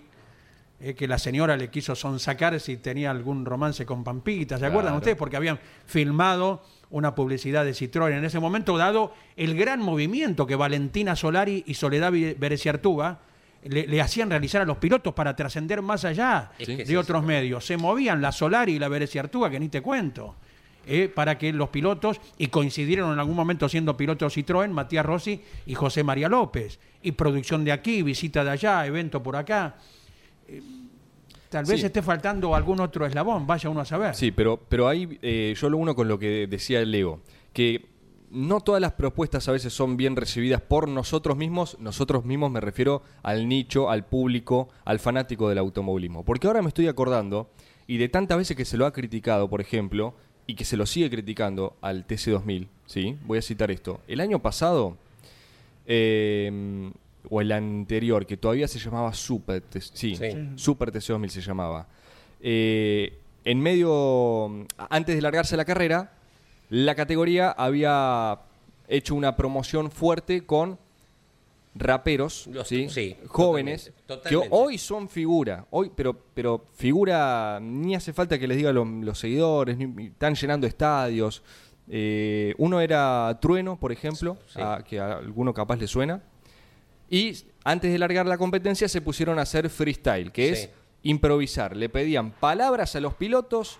eh, que la señora le quiso sonsacar si tenía algún romance con Pampita. ¿Se acuerdan ustedes? Porque habían filmado una publicidad de Citroën en ese momento, dado el gran movimiento que Valentina Solari y Soledad Bereciartuga le, le hacían realizar a los pilotos para trascender más allá Es que de eso. otros medios. Se movían la Solari y la Bereciartuga, que ni te cuento. Eh, para que los pilotos, y coincidieron en algún momento siendo pilotos Citroën, Matías Rossi y José María López. Y producción de aquí, visita de allá, evento por acá. Eh, tal vez Sí. esté faltando algún otro eslabón, vaya uno a saber. Sí, pero, pero ahí eh, yo lo uno con lo que decía el Leo, que no todas las propuestas a veces son bien recibidas por nosotros mismos, nosotros mismos me refiero al nicho, al público, al fanático del automovilismo. Porque ahora me estoy acordando, y de tantas veces que se lo ha criticado, por ejemplo, y que se lo sigue criticando al TC2000, ¿sí? Voy a citar esto. El año pasado, eh, o el anterior, que todavía se llamaba Super, sí, Sí. Super TC2000 se llamaba. Eh, en medio, antes de largarse la carrera, la categoría había hecho una promoción fuerte con raperos, Los- ¿sí? sí, jóvenes, totalmente, que hoy son figura, hoy, pero, pero figura, ni hace falta que les diga lo- los seguidores, ni- están llenando estadios. Eh, uno era Trueno, por ejemplo, Sí. a- que a alguno capaz le suena. Y antes de largar la competencia se pusieron a hacer freestyle, que Sí. es improvisar. Le pedían palabras a los pilotos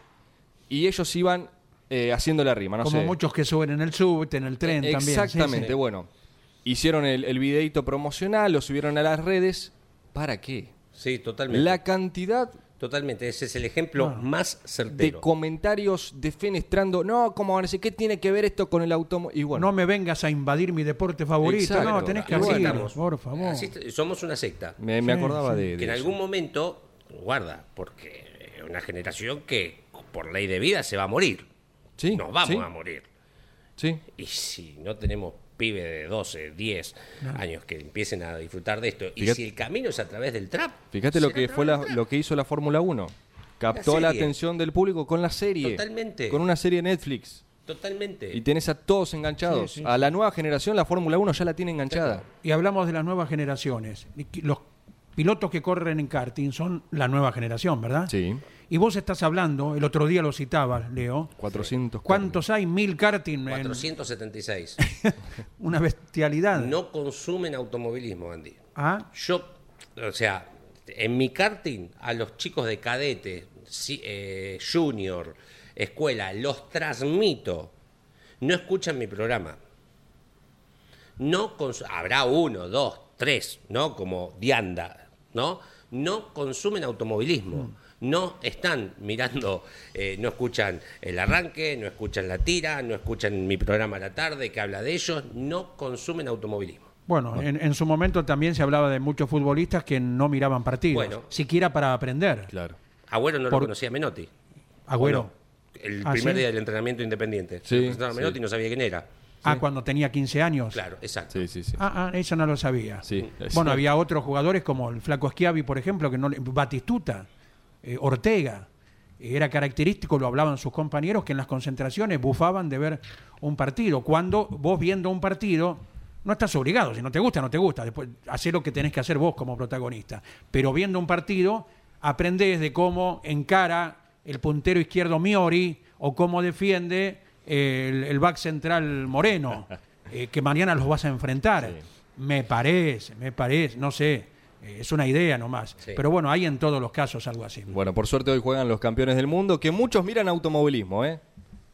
y ellos iban eh, haciendo la rima, no Como sé. muchos que suben en el subte, en el tren también. sí, Exactamente, sí. bueno. Hicieron el, el videito promocional, lo subieron a las redes. ¿Para qué? Sí, totalmente. La cantidad Totalmente, ese es el ejemplo Bueno. más de certero. comentarios defenestrando, no, como van a decir, ¿qué tiene que ver esto con el automóvil? Y bueno, No me vengas a invadir mi deporte favorito. Exacto. No, tenés que estamos. por favor. Así somos una secta. me, me Sí, acordaba sí. de, de que en eso. algún momento, guarda, porque es una generación que por ley de vida se va a morir. Sí, Nos vamos sí. a morir. Sí, Y si no tenemos pibe de 12, 10 años que empiecen a disfrutar de esto, y si el camino es a través del trap, fíjate lo que fue la- lo que hizo la Fórmula 1. Captó La atención del público con la serie. Totalmente. Con una serie de Netflix. Totalmente. Y tenés a todos enganchados. Sí, sí. A la nueva generación la Fórmula 1 ya la tiene enganchada. Y hablamos de las nuevas generaciones. Los pilotos que corren en karting son la nueva generación, ¿verdad? Sí. Y vos estás hablando, el otro día lo citabas, Leo. 400. ¿Cuántos hay? Mil karting. en- 476. una bestialidad. no consumen automovilismo, Andy. Ah, Yo, o sea, en mi karting, a los chicos de cadete, eh, junior, escuela, los transmito. No escuchan mi programa. No habrá uno, dos, tres, ¿no? Como Dianda, ¿no? No consumen automovilismo. No están mirando, eh, no escuchan el arranque, no escuchan la tira, no escuchan mi programa a la tarde que habla de ellos, no consumen automovilismo. bueno, en, en su momento también se hablaba de muchos futbolistas que no miraban partidos, Bueno. siquiera para aprender. Claro. Agüero no Por- lo conocía Menotti. Agüero. El Ah, primer ¿sí? día del entrenamiento independiente. Sí, a. Menotti no sabía quién era. Ah, cuando tenía 15 años. Claro, exacto. Sí, sí, sí. Ah, ah, eso no lo sabía. Sí, Bueno, había otros jugadores como el Flaco Schiavi, por ejemplo, que no le- Batistuta, eh, Ortega. Era característico, lo hablaban sus compañeros, que en las concentraciones bufaban de ver un partido. Cuando vos viendo un partido, no estás obligado, si no te gusta, no te gusta. Después, hacé lo que tenés que hacer vos como protagonista. Pero viendo un partido, aprendés de cómo encara el puntero izquierdo Miori o cómo defiende el, el back central Moreno, eh, que mañana los vas a enfrentar. Me parece, me parece, no sé, eh, es una idea nomás. Sí. Pero bueno, hay en todos los casos algo así. Bueno, por suerte hoy juegan los campeones del mundo, que muchos miran automovilismo, ¿eh?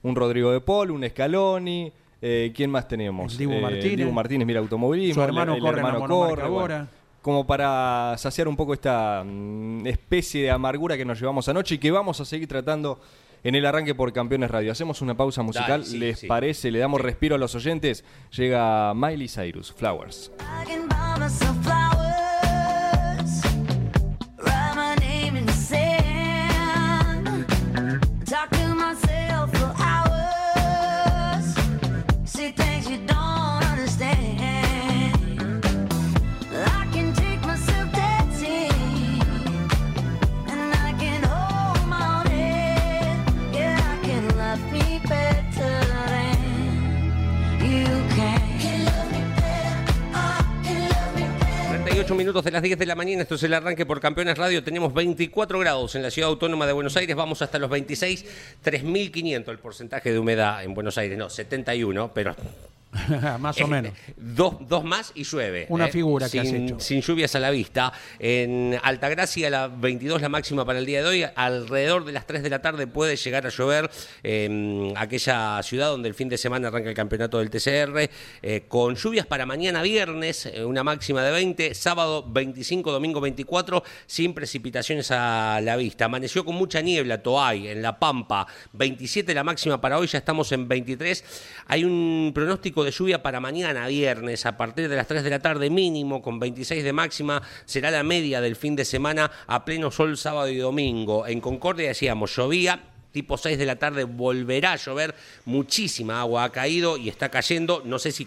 Un Rodrigo de Paul, un Scaloni, eh, ¿quién más tenemos? El Dibu Eh, Martínez. Dibu Martínez mira automovilismo. Su hermano el- el corre en la hermano monomarca corre, ahora. bueno. como para saciar un poco esta mm, especie de amargura que nos llevamos anoche y que vamos a seguir tratando en el arranque por Campeones Radio. Hacemos una pausa musical, Dale, sí, ¿les sí. parece? Le damos respiro a los oyentes. Llega Miley Cyrus, Flowers. I can buy myself flowers, minutos de las 10 de la mañana, esto es el arranque por Campeones Radio, tenemos 24 grados en la ciudad autónoma de Buenos Aires, vamos hasta los 26, 3.500 el porcentaje de humedad en Buenos Aires, no, 71, pero Más o menos. Dos, dos más y llueve. Una ¿eh? figura que sin, has hecho. Sin lluvias a la vista. En Altagracia, la 22 la máxima para el día de hoy. Alrededor de las 3 de la tarde puede llegar a llover en aquella ciudad donde el fin de semana arranca el campeonato del TCR. eh, con lluvias para mañana viernes, eh, una máxima de 20. Sábado 25, domingo 24, sin precipitaciones a la vista. Amaneció con mucha niebla, Toay, en La Pampa. 27 la máxima para hoy, ya estamos en 23. Hay un pronóstico de lluvia para mañana viernes a partir de las 3 de la tarde mínimo con 26 de máxima. Será la media del fin de semana a pleno sol sábado y domingo. En Concordia decíamos, llovía. Tipo 6 de la tarde volverá a llover, muchísima agua ha caído y está cayendo, no sé si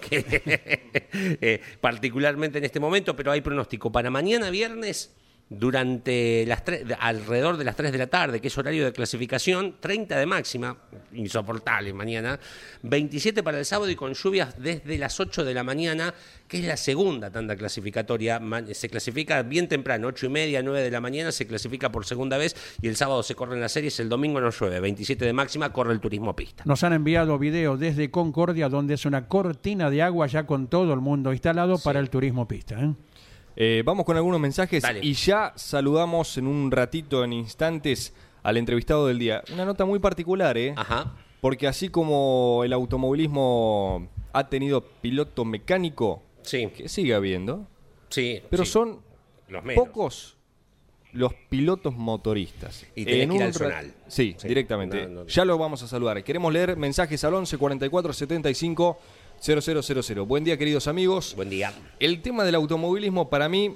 eh, particularmente en este momento, pero hay pronóstico para mañana viernes durante las alrededor de las 3 de la tarde, que es horario de clasificación, 30 de máxima, insoportable mañana, 27 para el sábado y con lluvias desde las 8 de la mañana, que es la segunda tanda clasificatoria, se clasifica bien temprano, 8 y media, 9 de la mañana, se clasifica por segunda vez y el sábado se corren las series, el domingo no llueve, 27 de máxima, corre el turismo pista. Nos han enviado videos desde Concordia, donde es una cortina de agua ya con todo el mundo instalado para el turismo pista. ¿eh? Eh, vamos con algunos mensajes Dale. y ya saludamos en un ratito, en instantes, al entrevistado del día. Una nota muy particular, ¿eh? Ajá. Porque así como el automovilismo ha tenido piloto mecánico, Sí. que sigue habiendo, Sí. pero sí. son Los menos. pocos los pilotos motoristas. Y tenés que ir al zonal. Sí, Sí. directamente. No, no. Ya lo vamos a saludar. Queremos leer mensajes al 11 44 75 0000. Buen día, queridos amigos. Buen día. El tema del automovilismo para mí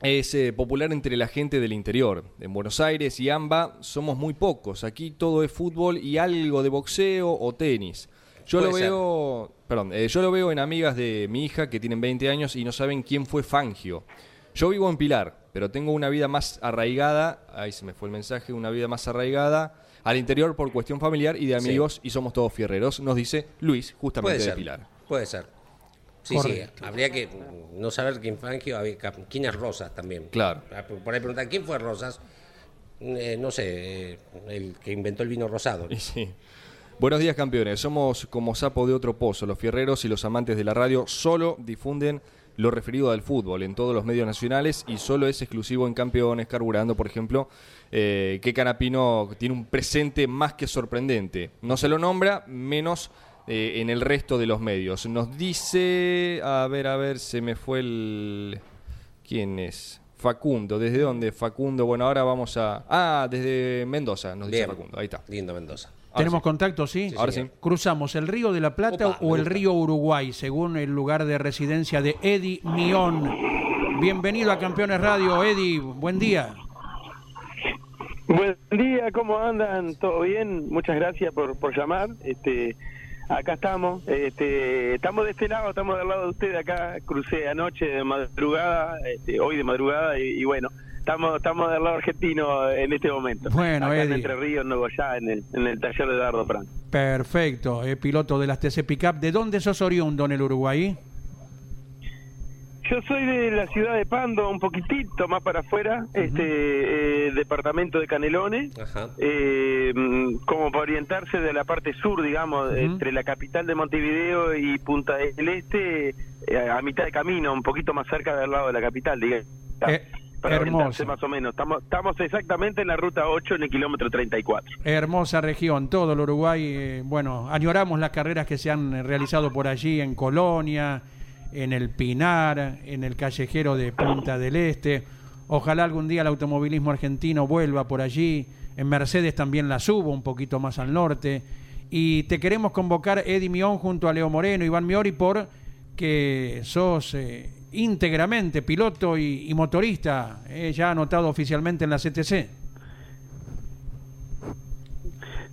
es eh, popular entre la gente del interior. En Buenos Aires y AMBA somos muy pocos. Aquí todo es fútbol y algo de boxeo o tenis. Yo lo ser. veo, perdón, eh, yo lo veo en amigas de mi hija que tienen 20 años y no saben quién fue Fangio. Yo vivo en Pilar, pero tengo una vida más arraigada, ahí se me fue el mensaje, una vida más arraigada al interior por cuestión familiar y de Sí. amigos y somos todos fierreros, nos dice Luis, justamente de. Pilar. Puede ser. Sí, Correcto. sí. Habría que no saber quién Fangio, había- quién es Rosas también. Claro. Por ahí preguntar, ¿quién fue Rosas? Eh, no sé, eh, el que inventó el vino rosado. Sí. Buenos días, campeones. Somos como sapo de otro pozo. Los fierreros y los amantes de la radio solo difunden lo referido al fútbol en todos los medios nacionales y solo es exclusivo en campeones, carburando, por ejemplo, eh, que Canapino tiene un presente más que sorprendente. No se lo nombra, menos eh, en el resto de los medios. Nos dice, a ver, a ver, se me fue el... ¿Quién es? Facundo, ¿desde dónde? Facundo, bueno, ahora vamos a... Ah, desde Mendoza, nos dice Bien. Facundo, ahí está. Lindo Mendoza. Ahora ¿Tenemos sí. contacto, sí? Sí, Ahora señor. sí. Cruzamos el río de la Plata Opa, o el río Uruguay, según el lugar de residencia de Eddie Mion. Bienvenido a Campeones Radio, Eddie. Buen día. Buen día, ¿cómo andan? ¿Todo bien? Muchas gracias por, por llamar. Este, acá estamos. Este, estamos de este lado, estamos del lado de usted. Acá crucé anoche de madrugada, este, hoy de madrugada, y, y bueno, estamos estamos del lado argentino en este momento. Bueno, acá en. Entre Ríos, Nuevo Ya, en el, en el taller de Dardo Fran. Perfecto, eh, piloto de las TC Pickup. ¿De dónde sos oriundo en el Uruguay? Yo soy de la ciudad de Pando, un poquitito más para afuera, este eh, departamento de Canelones. Eh, como para orientarse de la parte sur, digamos, entre la capital de Montevideo y Punta del Este, eh, a mitad de camino, un poquito más cerca del lado de la capital, digamos. Eh, para hermoso. más o menos. Estamos, estamos exactamente en la ruta 8 en el kilómetro 34. Hermosa región, todo el Uruguay. eh, bueno, añoramos las carreras que se han realizado por allí en Colonia, en el Pinar, en el callejero de Punta del Este. Ojalá algún día el automovilismo argentino vuelva por allí. En Mercedes también la subo, un poquito más al norte. Y te queremos convocar, Eddie Mion, junto a Leo Moreno, Iván Miori, por que sos eh, íntegramente piloto y, motorista, eh, ya anotado oficialmente en la CTC.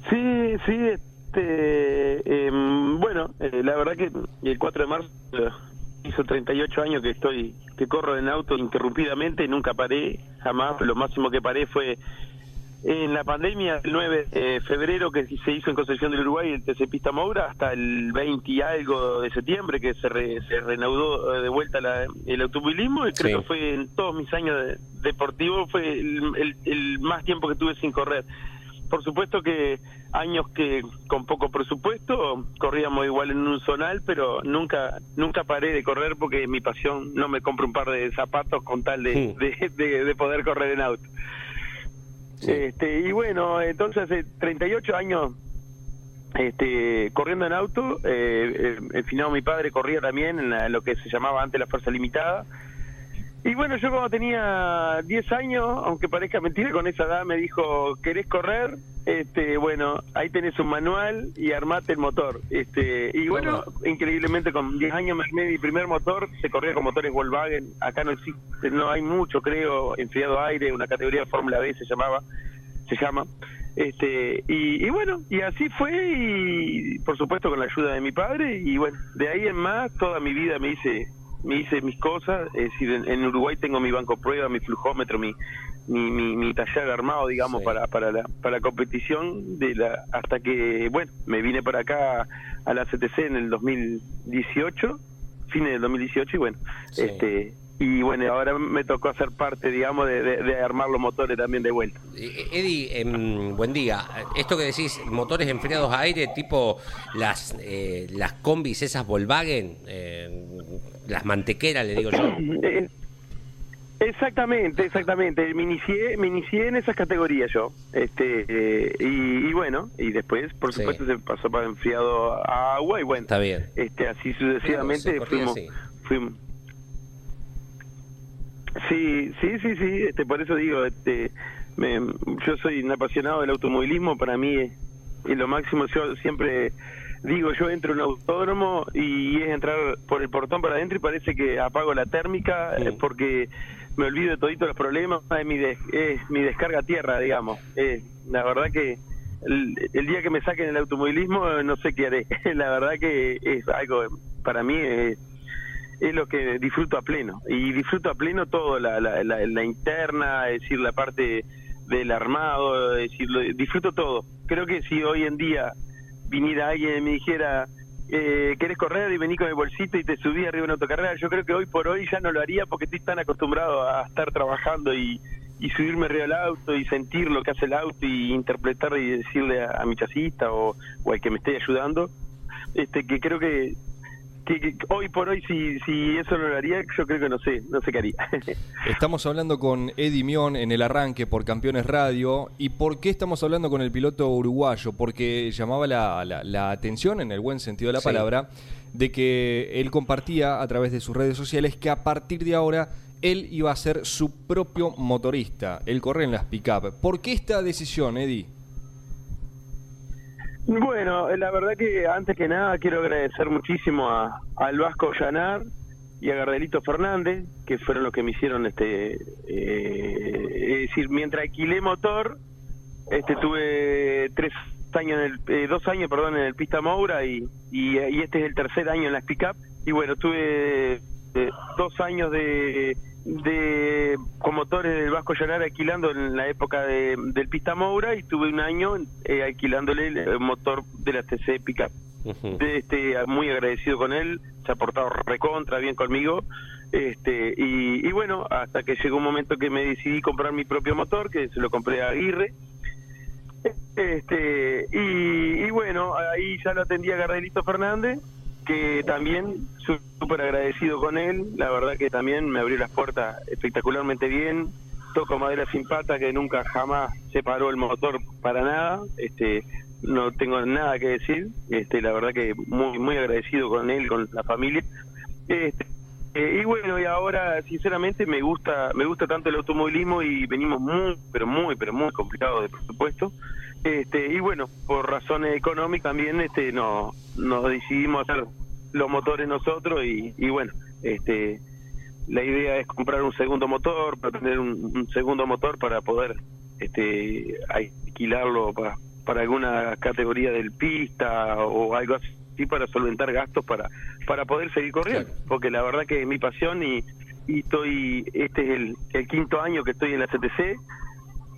Sí, sí, este, em, bueno, eh, la verdad que el 4 de marzo hizo 38 años que estoy, que corro en auto interrumpidamente, nunca paré, jamás, lo máximo que paré fue en la pandemia, el 9 de febrero que se hizo en Concepción del Uruguay el TC Pista Moura, hasta el 20 y algo de septiembre que se, re- se reanudó eh, de vuelta la- el automovilismo y creo Sí. que fue en todos mis años de- deportivos fue el- el- el más tiempo que tuve sin correr. Por supuesto que años que con poco presupuesto corríamos igual en un zonal, pero nunca nunca paré de correr porque mi pasión no me compro un par de zapatos con tal de, Sí. de, de- de poder correr en auto. Sí. Este, y bueno, entonces hace 38 años este, corriendo en auto, eh, eh, el finado mi padre corría también en, la- en lo que se llamaba antes la Fuerza Limitada. Y bueno, yo cuando tenía 10 años, aunque parezca mentira, con esa edad me dijo, ¿querés correr? Este, bueno, ahí tenés un manual y armate el motor. Este, y bueno, increíblemente con 10 años me armé mi primer motor, se corría con motores Volkswagen, acá no existe, no hay mucho, creo, enfriado aire, una categoría de Fórmula B se llamaba, se llama. Este, y, y bueno, y así fue, y por supuesto con la ayuda de mi padre, y bueno, de ahí en más, toda mi vida me hice me hice mis cosas, es decir, en, en Uruguay tengo mi banco prueba, mi flujómetro, mi, mi, mi, mi taller armado, digamos, Sí. para, para, la, para la competición, de la hasta que, bueno, me vine para acá a la CTC en el 2018, fines del 2018, y bueno, Sí. este y bueno, ahora me tocó hacer parte, digamos, de, de- de armar los motores también de vuelta. Eh, Eddie, em, buen día. Esto que decís, motores enfriados a aire, tipo las eh, las combis, esas Volkswagen, eh, las mantequeras, le digo yo. Eh, Exactamente, exactamente. Me inicié, me inicié en esas categorías yo. Este, eh, y, y bueno, y después, por Sí. supuesto, se pasó para enfriado a agua y bueno. Está bien. Este, así sucesivamente Claro, fuimos. Sí, sí, sí, sí. Este, por eso digo, este, me- yo soy un apasionado del automovilismo. Para mí es, es lo máximo. Yo siempre digo, yo entro en un autódromo y es entrar por el portón para adentro y parece que apago la térmica eh, porque me olvido de todito los problemas. Es mi, des- es mi descarga a tierra, digamos. Eh, la verdad que el, el día que me saquen el automovilismo no sé qué haré. la verdad que es algo, para mí es, es lo que disfruto a pleno. Y disfruto a pleno todo, la, la, la, interna, es decir, la parte del armado, es decir, disfruto todo. Creo que si hoy en día viniera alguien y me dijera, eh, ¿querés correr? Y vení con el bolsito y te subí arriba una autocarrera, yo creo que hoy por hoy ya no lo haría porque estoy tan acostumbrado a estar trabajando y, y subirme arriba del auto y sentir lo que hace el auto y interpretar y decirle a, a mi chasista o, o al que me esté ayudando, este que creo que, que, que hoy por hoy si, si eso no lo haría, yo creo que no sé, no sé qué haría. Estamos hablando con Eddie Mion en el arranque por Campeones Radio. ¿Y por qué estamos hablando con el piloto uruguayo? Porque llamaba la, la- la atención, en el buen sentido de la Sí. palabra, de que él compartía a través de sus redes sociales que a partir de ahora él iba a ser su propio motorista. Él corre en las pick-up. ¿Por qué esta decisión, Eddie? Bueno, la verdad que antes que nada quiero agradecer muchísimo a, al Vasco Llanar y a Gardelito Fernández, que fueron los que me hicieron este, eh, es decir, mientras alquilé motor, este tuve tres años, en el, eh, dos años, perdón, en el Pista Moura y, y, y este es el tercer año en las pick-up. Y bueno, tuve eh, dos años de, de con motores del Vasco Llanar alquilando en la época de- del Pista Moura y tuve un año eh, alquilándole el, motor de la TC Pickup. De, este, muy agradecido con él, se ha portado recontra bien conmigo. Este, y, y bueno, hasta que llegó un momento que me decidí comprar mi propio motor, que se lo compré a Aguirre. Este, y, y bueno, ahí ya lo atendía Gardelito Fernández, que también súper agradecido con él, la verdad que también me abrió las puertas espectacularmente bien, toco madera sin pata que nunca jamás se paró el motor para nada, este no tengo nada que decir, este la verdad que muy muy agradecido con él, con la familia. Este, eh, y bueno, y ahora sinceramente me gusta me gusta tanto el automovilismo y venimos muy pero muy pero muy complicados de presupuesto. Este, y bueno, por razones económicas también este no nos decidimos hacer los motores nosotros y, y bueno, este la idea es comprar un segundo motor, para tener un, un segundo motor para poder este alquilarlo para, para alguna categoría del pista o algo así para solventar gastos para para poder seguir corriendo, porque la verdad que es mi pasión y, y estoy este es el, el quinto año que estoy en la CTC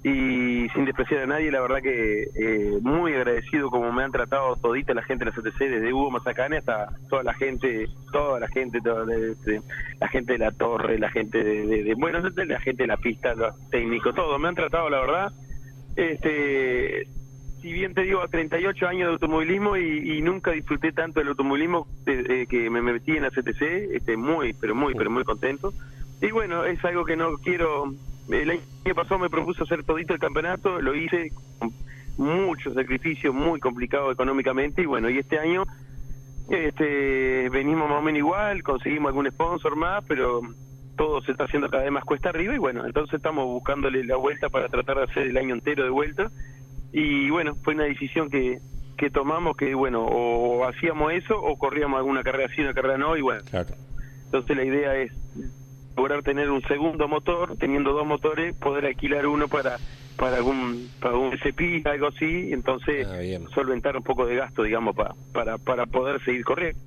y sin despreciar a nadie, la verdad que eh, muy agradecido como me han tratado todita la gente de la CTC, desde Hugo Mazacane hasta toda la gente, toda la gente, toda de- de- la gente de la torre, la gente de, de- bueno, la gente de la pista, los técnicos, todo, me han tratado la verdad, este si bien te digo, a 38 años de automovilismo y, nunca disfruté tanto del automovilismo desde que me metí en la CTC, este, muy, pero muy, pero muy contento. Y bueno, es algo que no quiero. El año pasado me propuso hacer todito el campeonato, lo hice con mucho sacrificio, muy complicado económicamente. Y bueno, y este año este venimos más o menos igual, conseguimos algún sponsor más, pero todo se está haciendo cada vez más cuesta arriba. Y bueno, entonces estamos buscándole la vuelta para tratar de hacer el año entero de vuelta. Y bueno, fue una decisión que, que tomamos que, bueno, o hacíamos eso o corríamos alguna carrera sí, una carrera no. Y bueno, entonces la idea es lograr tener un segundo motor, teniendo dos motores, poder alquilar uno para para algún para un SP, algo así, y entonces solventar un poco de gasto, digamos, para para para poder seguir corriendo.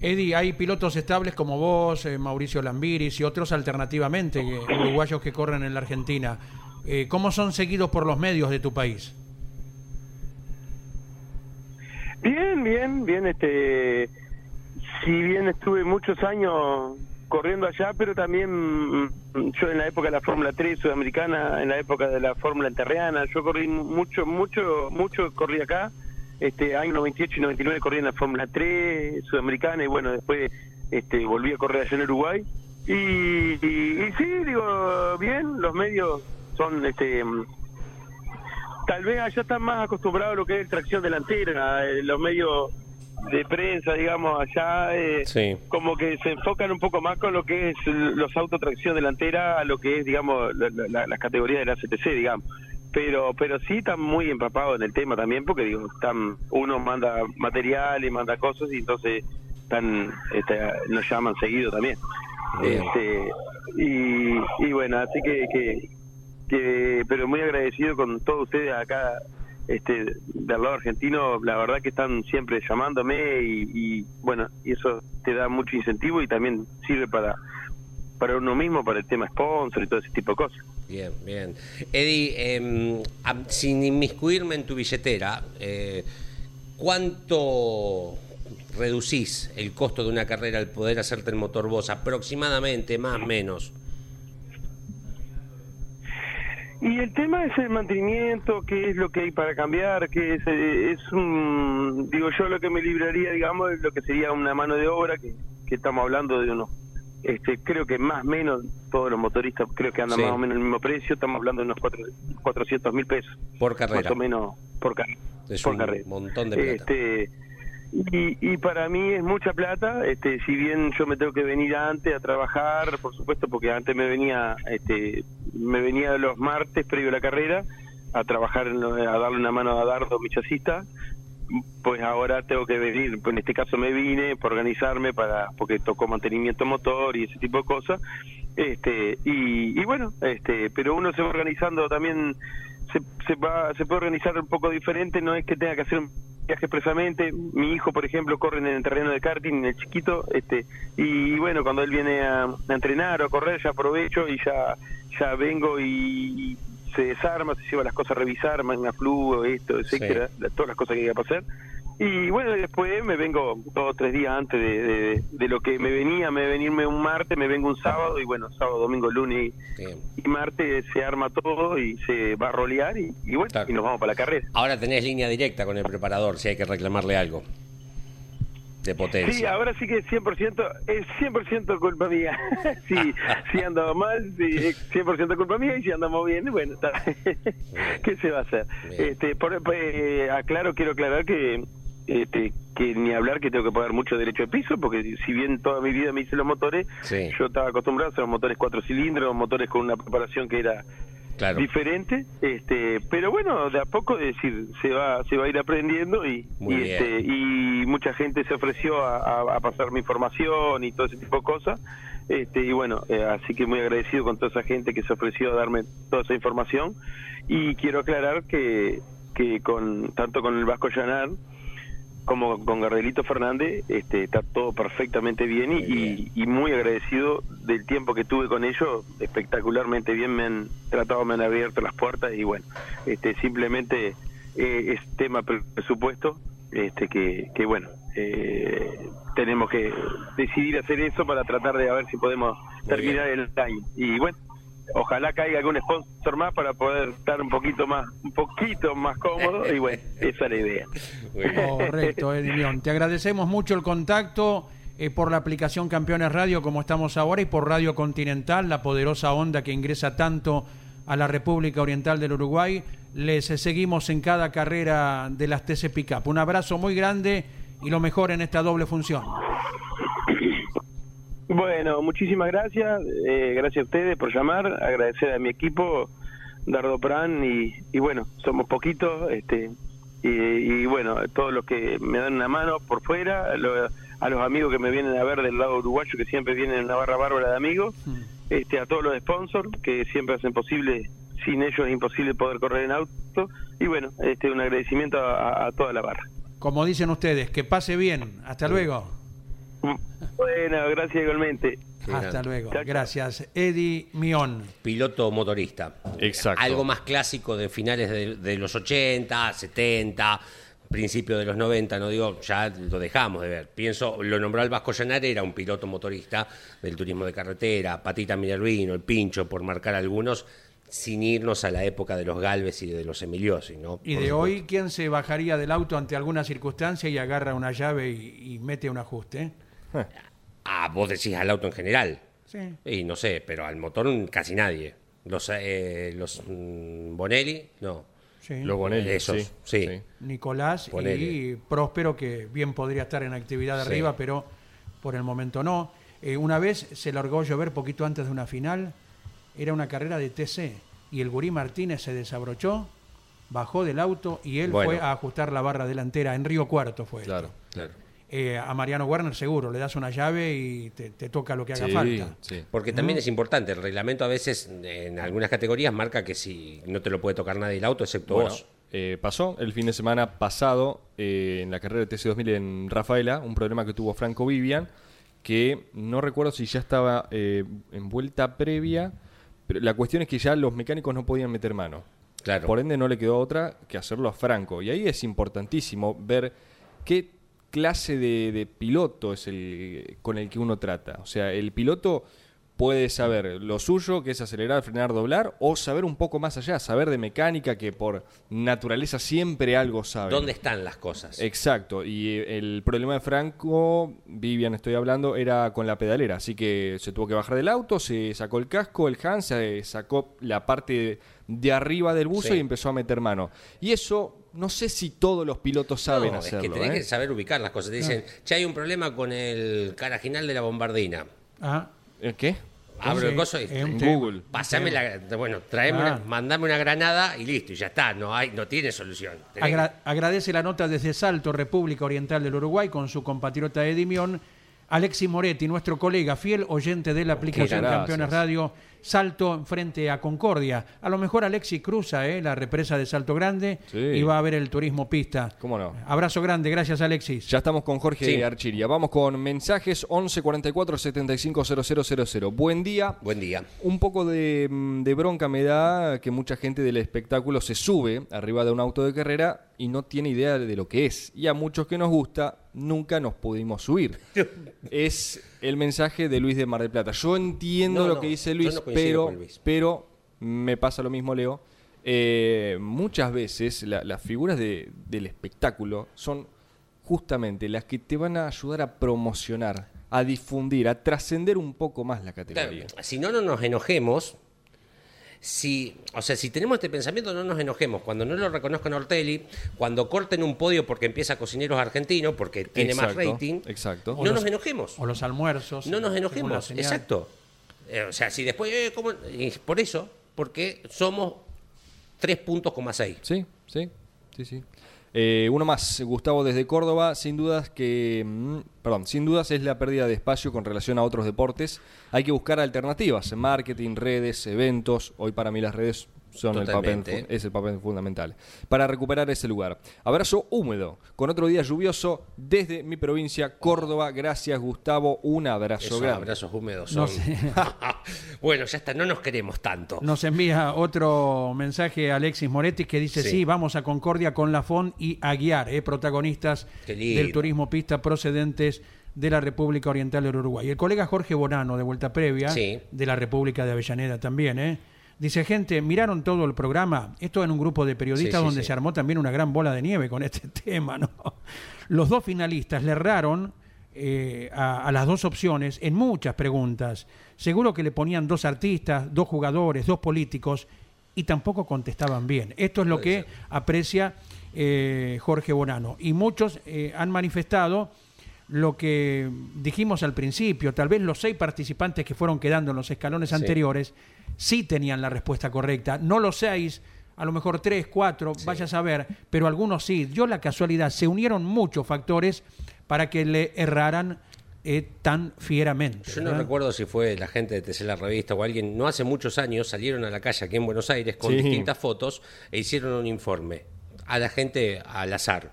Eddie, hay pilotos estables como vos, eh, Mauricio Lambiris y otros alternativamente, que- uruguayos que corren en la Argentina. Eh, ¿Cómo son seguidos por los medios de tu país? Bien, bien, bien, este si bien estuve muchos años corriendo allá, pero también mm, yo en la época de la Fórmula 3 sudamericana, en la época de la Fórmula enterreana, yo corrí mucho, mucho, mucho corrí acá, este año 98 y 99 corrí en la Fórmula 3 sudamericana y bueno, después este volví a correr allá en Uruguay. Y, y, y sí, digo, bien, los medios son, este, mm, tal vez allá están más acostumbrados a lo que es tracción delantera, eh, los medios de prensa, digamos, allá eh, Sí. como que se enfocan un poco más con lo que es los autos tracción delantera, a lo que es, digamos, la- la- las categorías de la CTC, digamos. Pero pero sí están muy empapados en el tema también, porque digo, están uno manda material y manda cosas y entonces están este, nos llaman seguido también. Este, y, y bueno, así que, que, que, pero muy agradecido con todos ustedes acá este del lado argentino, la verdad que están siempre llamándome y, bueno, y eso te da mucho incentivo y también sirve para para uno mismo, para el tema sponsor y todo ese tipo de cosas. Bien, bien. Eddie, eh, sin inmiscuirme en tu billetera, eh, ¿cuánto reducís el costo de una carrera al poder hacerte el motor vos? Aproximadamente, más o menos. Y el tema es el mantenimiento, qué es lo que hay para cambiar, que es, eh, es un, digo yo lo que me libraría, digamos, es lo que sería una mano de obra, que, que estamos hablando de unos, este, creo que más o menos todos los motoristas creo que andan Sí. más o menos el mismo precio, estamos hablando de unos cuatro, 400 mil pesos, Por carrera. más o menos por, Es por un carrera. montón de plata. Este, y, y para mí es mucha plata, este, si bien yo me tengo que venir antes a trabajar, por supuesto, porque antes me venía, este, me venía los martes previo a la carrera a trabajar, a darle una mano a Dardo, mi chasista, pues ahora tengo que venir, pues en este caso me vine por organizarme para, porque tocó mantenimiento motor y ese tipo de cosas, este, y, y bueno, este, pero uno se va organizando también, se, se va, se puede organizar un poco diferente, no es que tenga que hacer un viaje expresamente, mi hijo por ejemplo corre en el terreno de karting, en el chiquito, este, y bueno, cuando él viene a, a entrenar o a correr ya aprovecho y ya, ya vengo y, se desarma, se lleva las cosas a revisar, magna flu, esto, etcétera, todas las cosas que hay que pasar. Y bueno, después me vengo dos o tres días antes de, de- de lo que me venía, me venirme un martes, me vengo un sábado, y bueno, sábado, domingo, lunes y, martes se arma todo y se va a rolear y, y bueno, y nos vamos para la carrera. Ahora tenés línea directa con el preparador, si hay que reclamarle algo potencia. Sí, ahora sí que es 100%, es 100% culpa mía. sí, si ando mal, sí, es 100% culpa mía y si andamos bien, bueno, está. ¿qué se va a hacer? Bien. Este, por, eh, aclaro, quiero aclarar que este, que ni hablar que tengo que pagar mucho derecho de piso, porque si bien toda mi vida me hice los motores, Sí. yo estaba acostumbrado a hacer motores cuatro cilindros, motores con una preparación que era Claro. diferente, este, pero bueno, de a poco es decir, se va, se va a ir aprendiendo y, Muy y, bien. este, y mucha gente se ofreció a, a- a pasar mi información y todo ese tipo de cosas, este, y bueno, eh, así que muy agradecido con toda esa gente que se ofreció a darme toda esa información y quiero aclarar que, que con tanto con el Vasco Llanar como con Gardelito Fernández este, está todo perfectamente bien y, bien. y- muy agradecido del tiempo que tuve con ellos, espectacularmente bien me han tratado, me han abierto las puertas y bueno, este simplemente eh, es tema pre- presupuesto, este que, que bueno, eh, tenemos que decidir hacer eso para tratar de a ver si podemos terminar el año y bueno. Ojalá caiga algún sponsor más para poder estar un poquito más, un poquito más cómodo y bueno, esa es la idea. Correcto, Eddie León. Te agradecemos mucho el contacto eh, por la aplicación Campeones Radio como estamos ahora y por Radio Continental, la poderosa onda que ingresa tanto a la República Oriental del Uruguay. Les eh, seguimos en cada carrera de las TC Pickup. Un abrazo muy grande y lo mejor en esta doble función. Bueno, muchísimas gracias. eh, gracias a ustedes por llamar. Agradecer a mi equipo, Dardo Pran, y, y bueno, somos poquitos. este y, y bueno, todos los que me dan una mano por fuera, lo- a los amigos que me vienen a ver del lado uruguayo, que siempre vienen en una barra bárbara de amigos, este a todos los sponsors que siempre hacen posible. Sin ellos es imposible poder correr en auto. Y bueno, este un agradecimiento a- a toda la barra. Como dicen ustedes, que pase bien. Hasta luego. Bueno, gracias igualmente. Hasta luego. Gracias. Eddie Mion. Piloto motorista. Exacto. Algo más clásico de finales de, de los 80, 70, principio de los 90, no digo, ya lo dejamos de ver. Pienso, lo nombró el Vasco Llanar, era un piloto motorista del turismo de carretera, Patita Minervino, el Pincho, por marcar algunos, sin irnos a la época de los Galvez y de los Emiliosi, ¿no? Y Por de supuesto. hoy, ¿quién se bajaría del auto ante alguna circunstancia y agarra una llave y, y mete un ajuste? Ah, vos decís al auto en general. Sí. Y no sé, pero al motor casi nadie. Los, eh, los mm, Bonelli, no. Sí. Los Bonelli, Esos, sí, sí. sí. Nicolás y Ponele. Próspero, que bien podría estar en actividad arriba, pero por el momento no. Eh, una vez se largó a llover poquito antes de una final, era una carrera de TC, y el Gurí Martínez se desabrochó, bajó del auto y él Bueno. fue a ajustar la barra delantera, en Río Cuarto fue. esto. Claro. Eh, a Mariano Werner seguro, le das una llave y te, te toca lo que haga Sí, falta. sí. Porque también es importante, el reglamento a veces en algunas categorías marca que si no te lo puede tocar nadie el auto, excepto Bueno, vos. eh, pasó el fin de semana pasado eh, en la carrera de TC2000 en Rafaela, un problema que tuvo Franco Vivian, que no recuerdo si ya estaba eh, en vuelta previa, pero la cuestión es que ya los mecánicos no podían meter mano. Claro. Por ende no le quedó otra que hacerlo a Franco. Y ahí es importantísimo ver qué clase de, de piloto es el con el que uno trata. O sea, el piloto puede saber lo suyo, que es acelerar, frenar, doblar, o saber un poco más allá, saber de mecánica, que por naturaleza siempre algo sabe. ¿Dónde están las cosas? Exacto, y eh, el problema de Franco, Vivian estoy hablando, era con la pedalera, así que se tuvo que bajar del auto, se sacó el casco, el Hans se sacó la parte de, de arriba del buzo Sí. y empezó a meter mano. Y eso, no sé si todos los pilotos saben No, hacerlo. Es que tenés ¿eh? que saber ubicar las cosas. Te dicen, che, hay un problema con el carajinal de la bombardina. Ah, ¿Eh, ¿Qué? Abro Sí, el coso y En. Google. pasame la, bueno, traeme Ah. una- mandame una granada y listo, y ya está, no hay, no tiene solución. Agra- agradece la nota desde Salto, República Oriental del Uruguay, con su compatriota Edimión, Alexi Moretti, nuestro colega, fiel oyente de la aplicación Campeones. Radio, Salto frente a Concordia. A lo mejor Alexi cruza eh, la represa de Salto Grande Sí. y va a ver el turismo pista. ¿Cómo no? Abrazo grande, gracias Alexis. Ya estamos con Jorge Sí. Archiria. Vamos con mensajes 11 44 75 000. Buen día. Buen día. Un poco de, mm, de bronca me da que mucha gente del espectáculo se sube arriba de un auto de carrera y no tiene idea de lo que es. Y a muchos que nos gusta, nunca nos pudimos subir. es el mensaje de Luis de Mar del Plata. Yo entiendo No, lo no, que dice Luis, pero, Luis. pero me pasa lo mismo, Leo. Eh, muchas veces la- las figuras de- del espectáculo son justamente las que te van a ayudar a promocionar, a difundir, a trascender un poco más la Claro, categoría. si no, no nos enojemos. Si, o sea, si tenemos este pensamiento, no nos enojemos. Cuando no lo reconozcan Ortelli, cuando corten un podio porque empieza Cocineros Argentinos, porque tiene más rating, exacto. no nos enojemos. O los almuerzos. No nos enojemos, exacto. Eh, o sea, si después, eh, ¿cómo? Y por eso, porque somos tres puntos, coma seis. Sí, sí, sí, sí. Eh, uno más, Gustavo desde Córdoba, sin dudas que, mm, perdón, sin dudas es la pérdida de espacio con relación a otros deportes. Hay que buscar alternativas, marketing, redes, eventos. Hoy para mí las redes son el papel, es el papel fundamental para recuperar ese lugar. Abrazo húmedo, con otro día lluvioso desde mi provincia, Córdoba. Gracias, Gustavo. Un abrazo Esos grande. abrazos húmedos No son. sé. bueno, ya está, no nos queremos tanto. Nos envía otro mensaje Alexis Moretti que dice, sí, Sí. vamos a Concordia con Lafón y Aguiar, eh, protagonistas del turismo pista procedentes de la República Oriental del Uruguay. El colega Jorge Bonano, de vuelta previa, Sí. de la República de Avellaneda también, ¿eh? Dice, gente, ¿miraron todo el programa? Esto en un grupo de periodistas Sí, donde sí. se armó también una gran bola de nieve con este tema, ¿no? Los dos finalistas le erraron eh, a, a las dos opciones en muchas preguntas. Seguro que le ponían dos artistas, dos jugadores, dos políticos y tampoco contestaban bien. Esto es lo que aprecia eh, Jorge Bonano. Y muchos eh, han manifestado lo que dijimos al principio, tal vez los seis participantes que fueron quedando en los escalones Sí. anteriores sí tenían la respuesta correcta, no los seis, a lo mejor tres, cuatro, vaya a saber, pero algunos sí. Dio la casualidad, se unieron muchos factores para que le erraran eh, tan fieramente. Yo no ¿verdad? recuerdo si fue la gente de TC La Revista o alguien, no hace muchos años salieron a la calle aquí en Buenos Aires con Sí. distintas fotos e hicieron un informe a la gente al azar.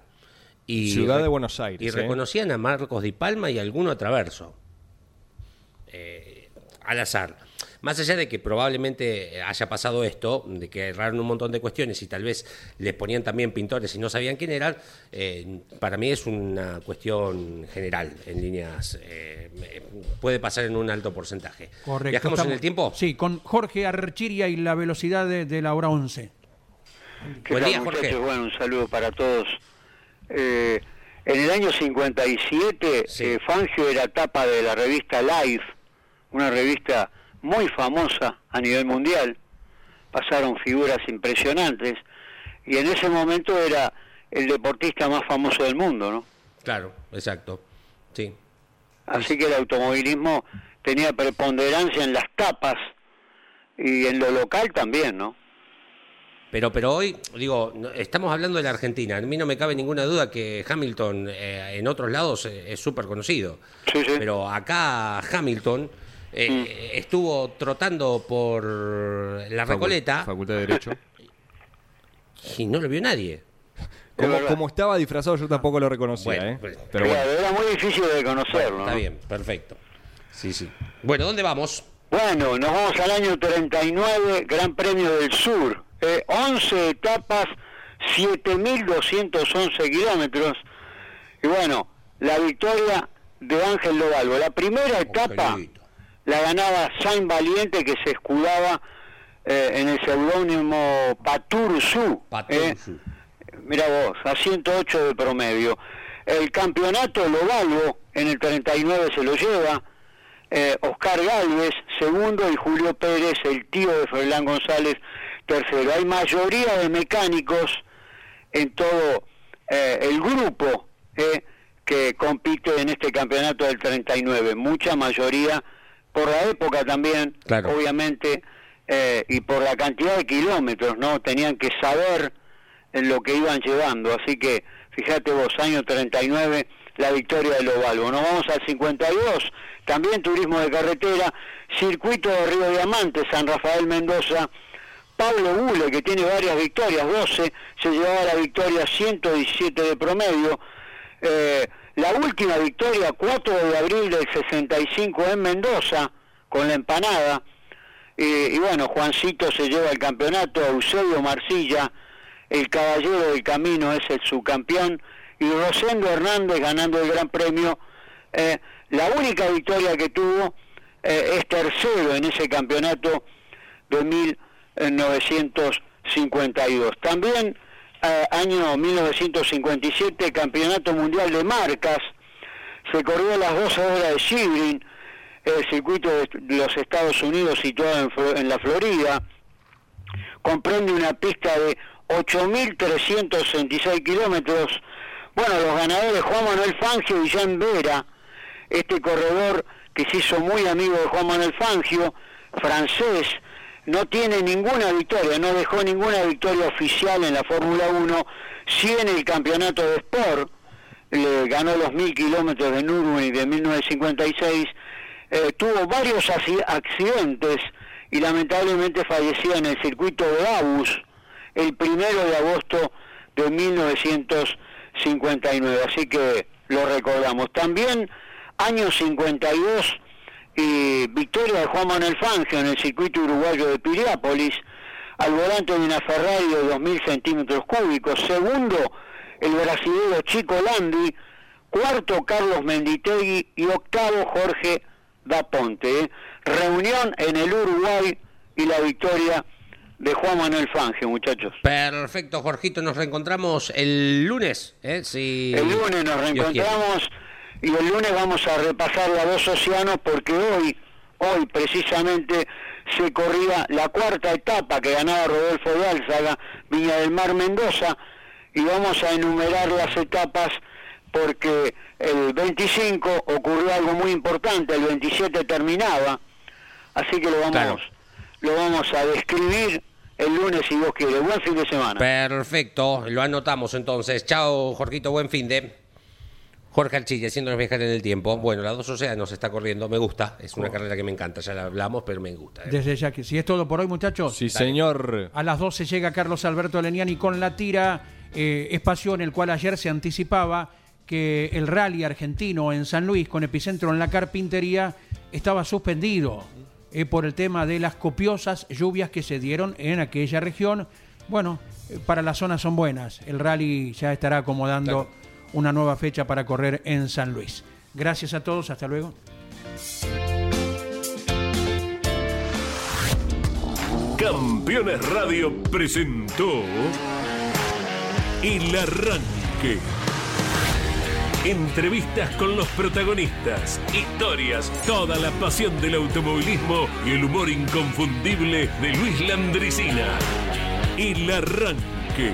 Y Ciudad de Buenos Aires, Y ¿eh? reconocían a Marcos Di Palma y a alguno a Traverso. Eh, al azar. Más allá de que probablemente haya pasado esto, de que erraron un montón de cuestiones y tal vez les ponían también pintores y no sabían quién eran, eh, para mí es una cuestión general, en líneas. eh, puede pasar en un alto porcentaje. Correcto. ¿Viajamos en el tiempo? Sí, con Jorge Archiria y la velocidad de, de la hora 11. ¿Qué Buen tal, día, Jorge. muchachos? Bueno, un saludo para todos. Eh, en el año 57, Sí. eh, Fangio era tapa de la revista Life, una revista muy famosa a nivel mundial, pasaron figuras impresionantes y en ese momento era el deportista más famoso del mundo, ¿no? Claro, exacto. Sí. Así que el automovilismo tenía preponderancia en las tapas y en lo local también, ¿no? Pero, pero hoy, digo, estamos hablando de la Argentina. A mí no me cabe ninguna duda que Hamilton eh, en otros lados eh, es súper conocido. Sí, sí. Pero acá Hamilton eh, estuvo trotando por la Facu- Recoleta Facultad de Derecho. y no lo vio nadie. Como, como estaba disfrazado, yo tampoco lo reconocía, Bueno, ¿eh? pues, Pero bueno. Claro, era muy difícil de conocerlo. Está ¿no? bien, perfecto. Sí, sí. Bueno, ¿dónde vamos? Bueno, nos vamos al año 39, Gran Premio del Sur. Eh, 11 etapas, 7.211 kilómetros. Y bueno, la victoria de Ángel Lobalvo. La primera etapa Angelito. la ganaba Saint Valiente, que se escudaba eh, en el seudónimo Patursu. Patursu. Mira vos, a 108 de promedio. El campeonato Lobalvo en el 39 se lo lleva eh, Oscar Galvez, segundo, y Julio Pérez, el tío de Ferdinand González, tercero. Hay mayoría de mecánicos en todo eh, el grupo eh, que compite en este campeonato del 39. Mucha mayoría por la época también, Claro. obviamente, eh, y por la cantidad de kilómetros, ¿no? Tenían que saber en lo que iban llevando. Así que, fíjate vos, año 39, la victoria de Lobalvo. Nos vamos al 52, también turismo de carretera, circuito de Río Diamante, San Rafael Mendoza. Pablo Bule, que tiene varias victorias, 12, se llevaba la victoria 117 de promedio. Eh, la última victoria, 4 de abril del 65 en Mendoza, con la empanada. Y bueno, Juancito se lleva el campeonato, Eusebio Marcilla, el caballero del camino es el subcampeón, y Rosendo Hernández ganando el gran premio. Eh, la única victoria que tuvo eh, es tercero en ese campeonato de 1952. También eh, año 1957, Campeonato Mundial de Marcas, se corrió a las 12 horas de Sebring, el circuito de los Estados Unidos situado en, en la Florida, comprende una pista de 8.366 kilómetros. Bueno, los ganadores Juan Manuel Fangio y Jean Vera, este corredor que se hizo muy amigo de Juan Manuel Fangio, francés, no tiene ninguna victoria, no dejó ninguna victoria oficial en la Fórmula 1, sí en el campeonato de Sport, le ganó los mil kilómetros de Nürburgring de 1956, eh, tuvo varios acci- accidentes y lamentablemente fallecía en el circuito de Abus el primero de agosto de 1959, así que lo recordamos. También año 52 y victoria de Juan Manuel Fangio en el circuito uruguayo de Piriápolis, al volante de una Ferrari de 2.000 centímetros cúbicos. Segundo, el brasileño Chico Landi. Cuarto, Carlos Menditegui. Y octavo, Jorge Daponte. ¿eh? Reunión en el Uruguay y la victoria de Juan Manuel Fangio, muchachos. Perfecto, Jorgito. Nos reencontramos el lunes. ¿eh? Si El lunes nos reencontramos y el lunes vamos a repasar la dos océanos porque hoy, hoy precisamente se corría la cuarta etapa que ganaba Rodolfo de Álzaga, Viña del Mar Mendoza, y vamos a enumerar las etapas porque el 25 ocurrió algo muy importante, el 27 terminaba, así que lo vamos, Claro. lo vamos a describir el lunes si Dios quiere. Buen fin de semana. Perfecto, lo anotamos entonces. Chao, Jorgito, buen fin de. Jorge Archilla, haciéndonos viajar en el tiempo. Bueno, la dos océanos está corriendo, me gusta. Es una carrera que me encanta, ya la hablamos, pero me gusta. ¿eh? Desde ya que si es todo por hoy, muchachos. Sí, señor. A las 12 llega Carlos Alberto Leniani con la tira, eh, espacio en el cual ayer se anticipaba que el rally argentino en San Luis, con epicentro en la carpintería, estaba suspendido eh, por el tema de las copiosas lluvias que se dieron en aquella región. Bueno, eh, para la zona son buenas. El rally ya estará acomodando una nueva fecha para correr en San Luis. Gracias a todos, hasta luego. Campeones Radio presentó El Arranque. Entrevistas con los protagonistas, historias, toda la pasión del automovilismo y el humor inconfundible de Luis Landricina. El arranque.